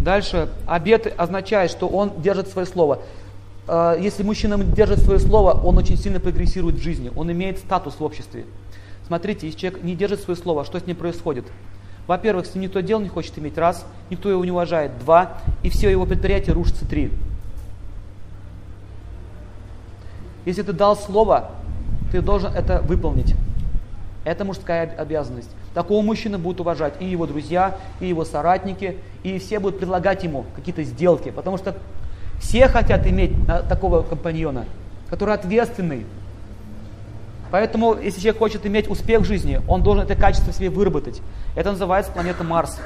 Дальше, обет означает, что он держит свое слово. Э, если мужчина держит свое слово, он очень сильно прогрессирует в жизни, он имеет статус в обществе. Смотрите, если человек не держит свое слово, что с ним происходит? Во-первых, с ним никто дел не хочет иметь, раз, никто его не уважает, два, и все его предприятие рушится, три. Если ты дал слово, ты должен это выполнить. Это мужская обязанность. Такого мужчину будут уважать и его друзья, и его соратники, и все будут предлагать ему какие-то сделки, потому что все хотят иметь а, такого компаньона, который ответственный. Поэтому, если человек хочет иметь успех в жизни, он должен это качество себе выработать. Это называется планета Марс.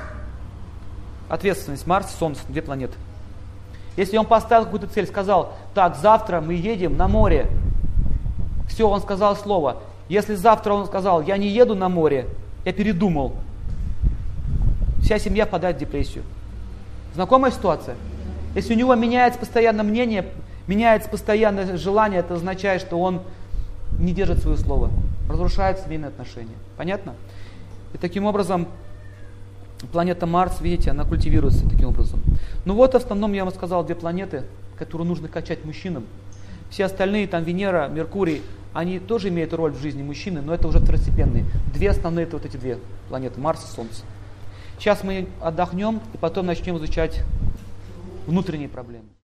Ответственность. Марс, Солнце, две планеты. Если он поставил какую-то цель, сказал, так, завтра мы едем на море. Все, он сказал слово. Если завтра он сказал, я не еду на море, я передумал. Вся семья падает в депрессию. Знакомая ситуация? Если у него меняется постоянно мнение, меняется постоянное желание, это означает, что он не держит свое слово, разрушает семейные отношения. Понятно? И таким образом планета Марс, видите, она культивируется таким образом. Ну вот в основном я вам сказал две планеты, которые нужно качать мужчинам. Все остальные, там Венера, Меркурий, они тоже имеют роль в жизни мужчины, но это уже второстепенные. Две основные это вот эти две планеты, Марс и Солнце. Сейчас мы отдохнем и потом начнем изучать внутренние проблемы.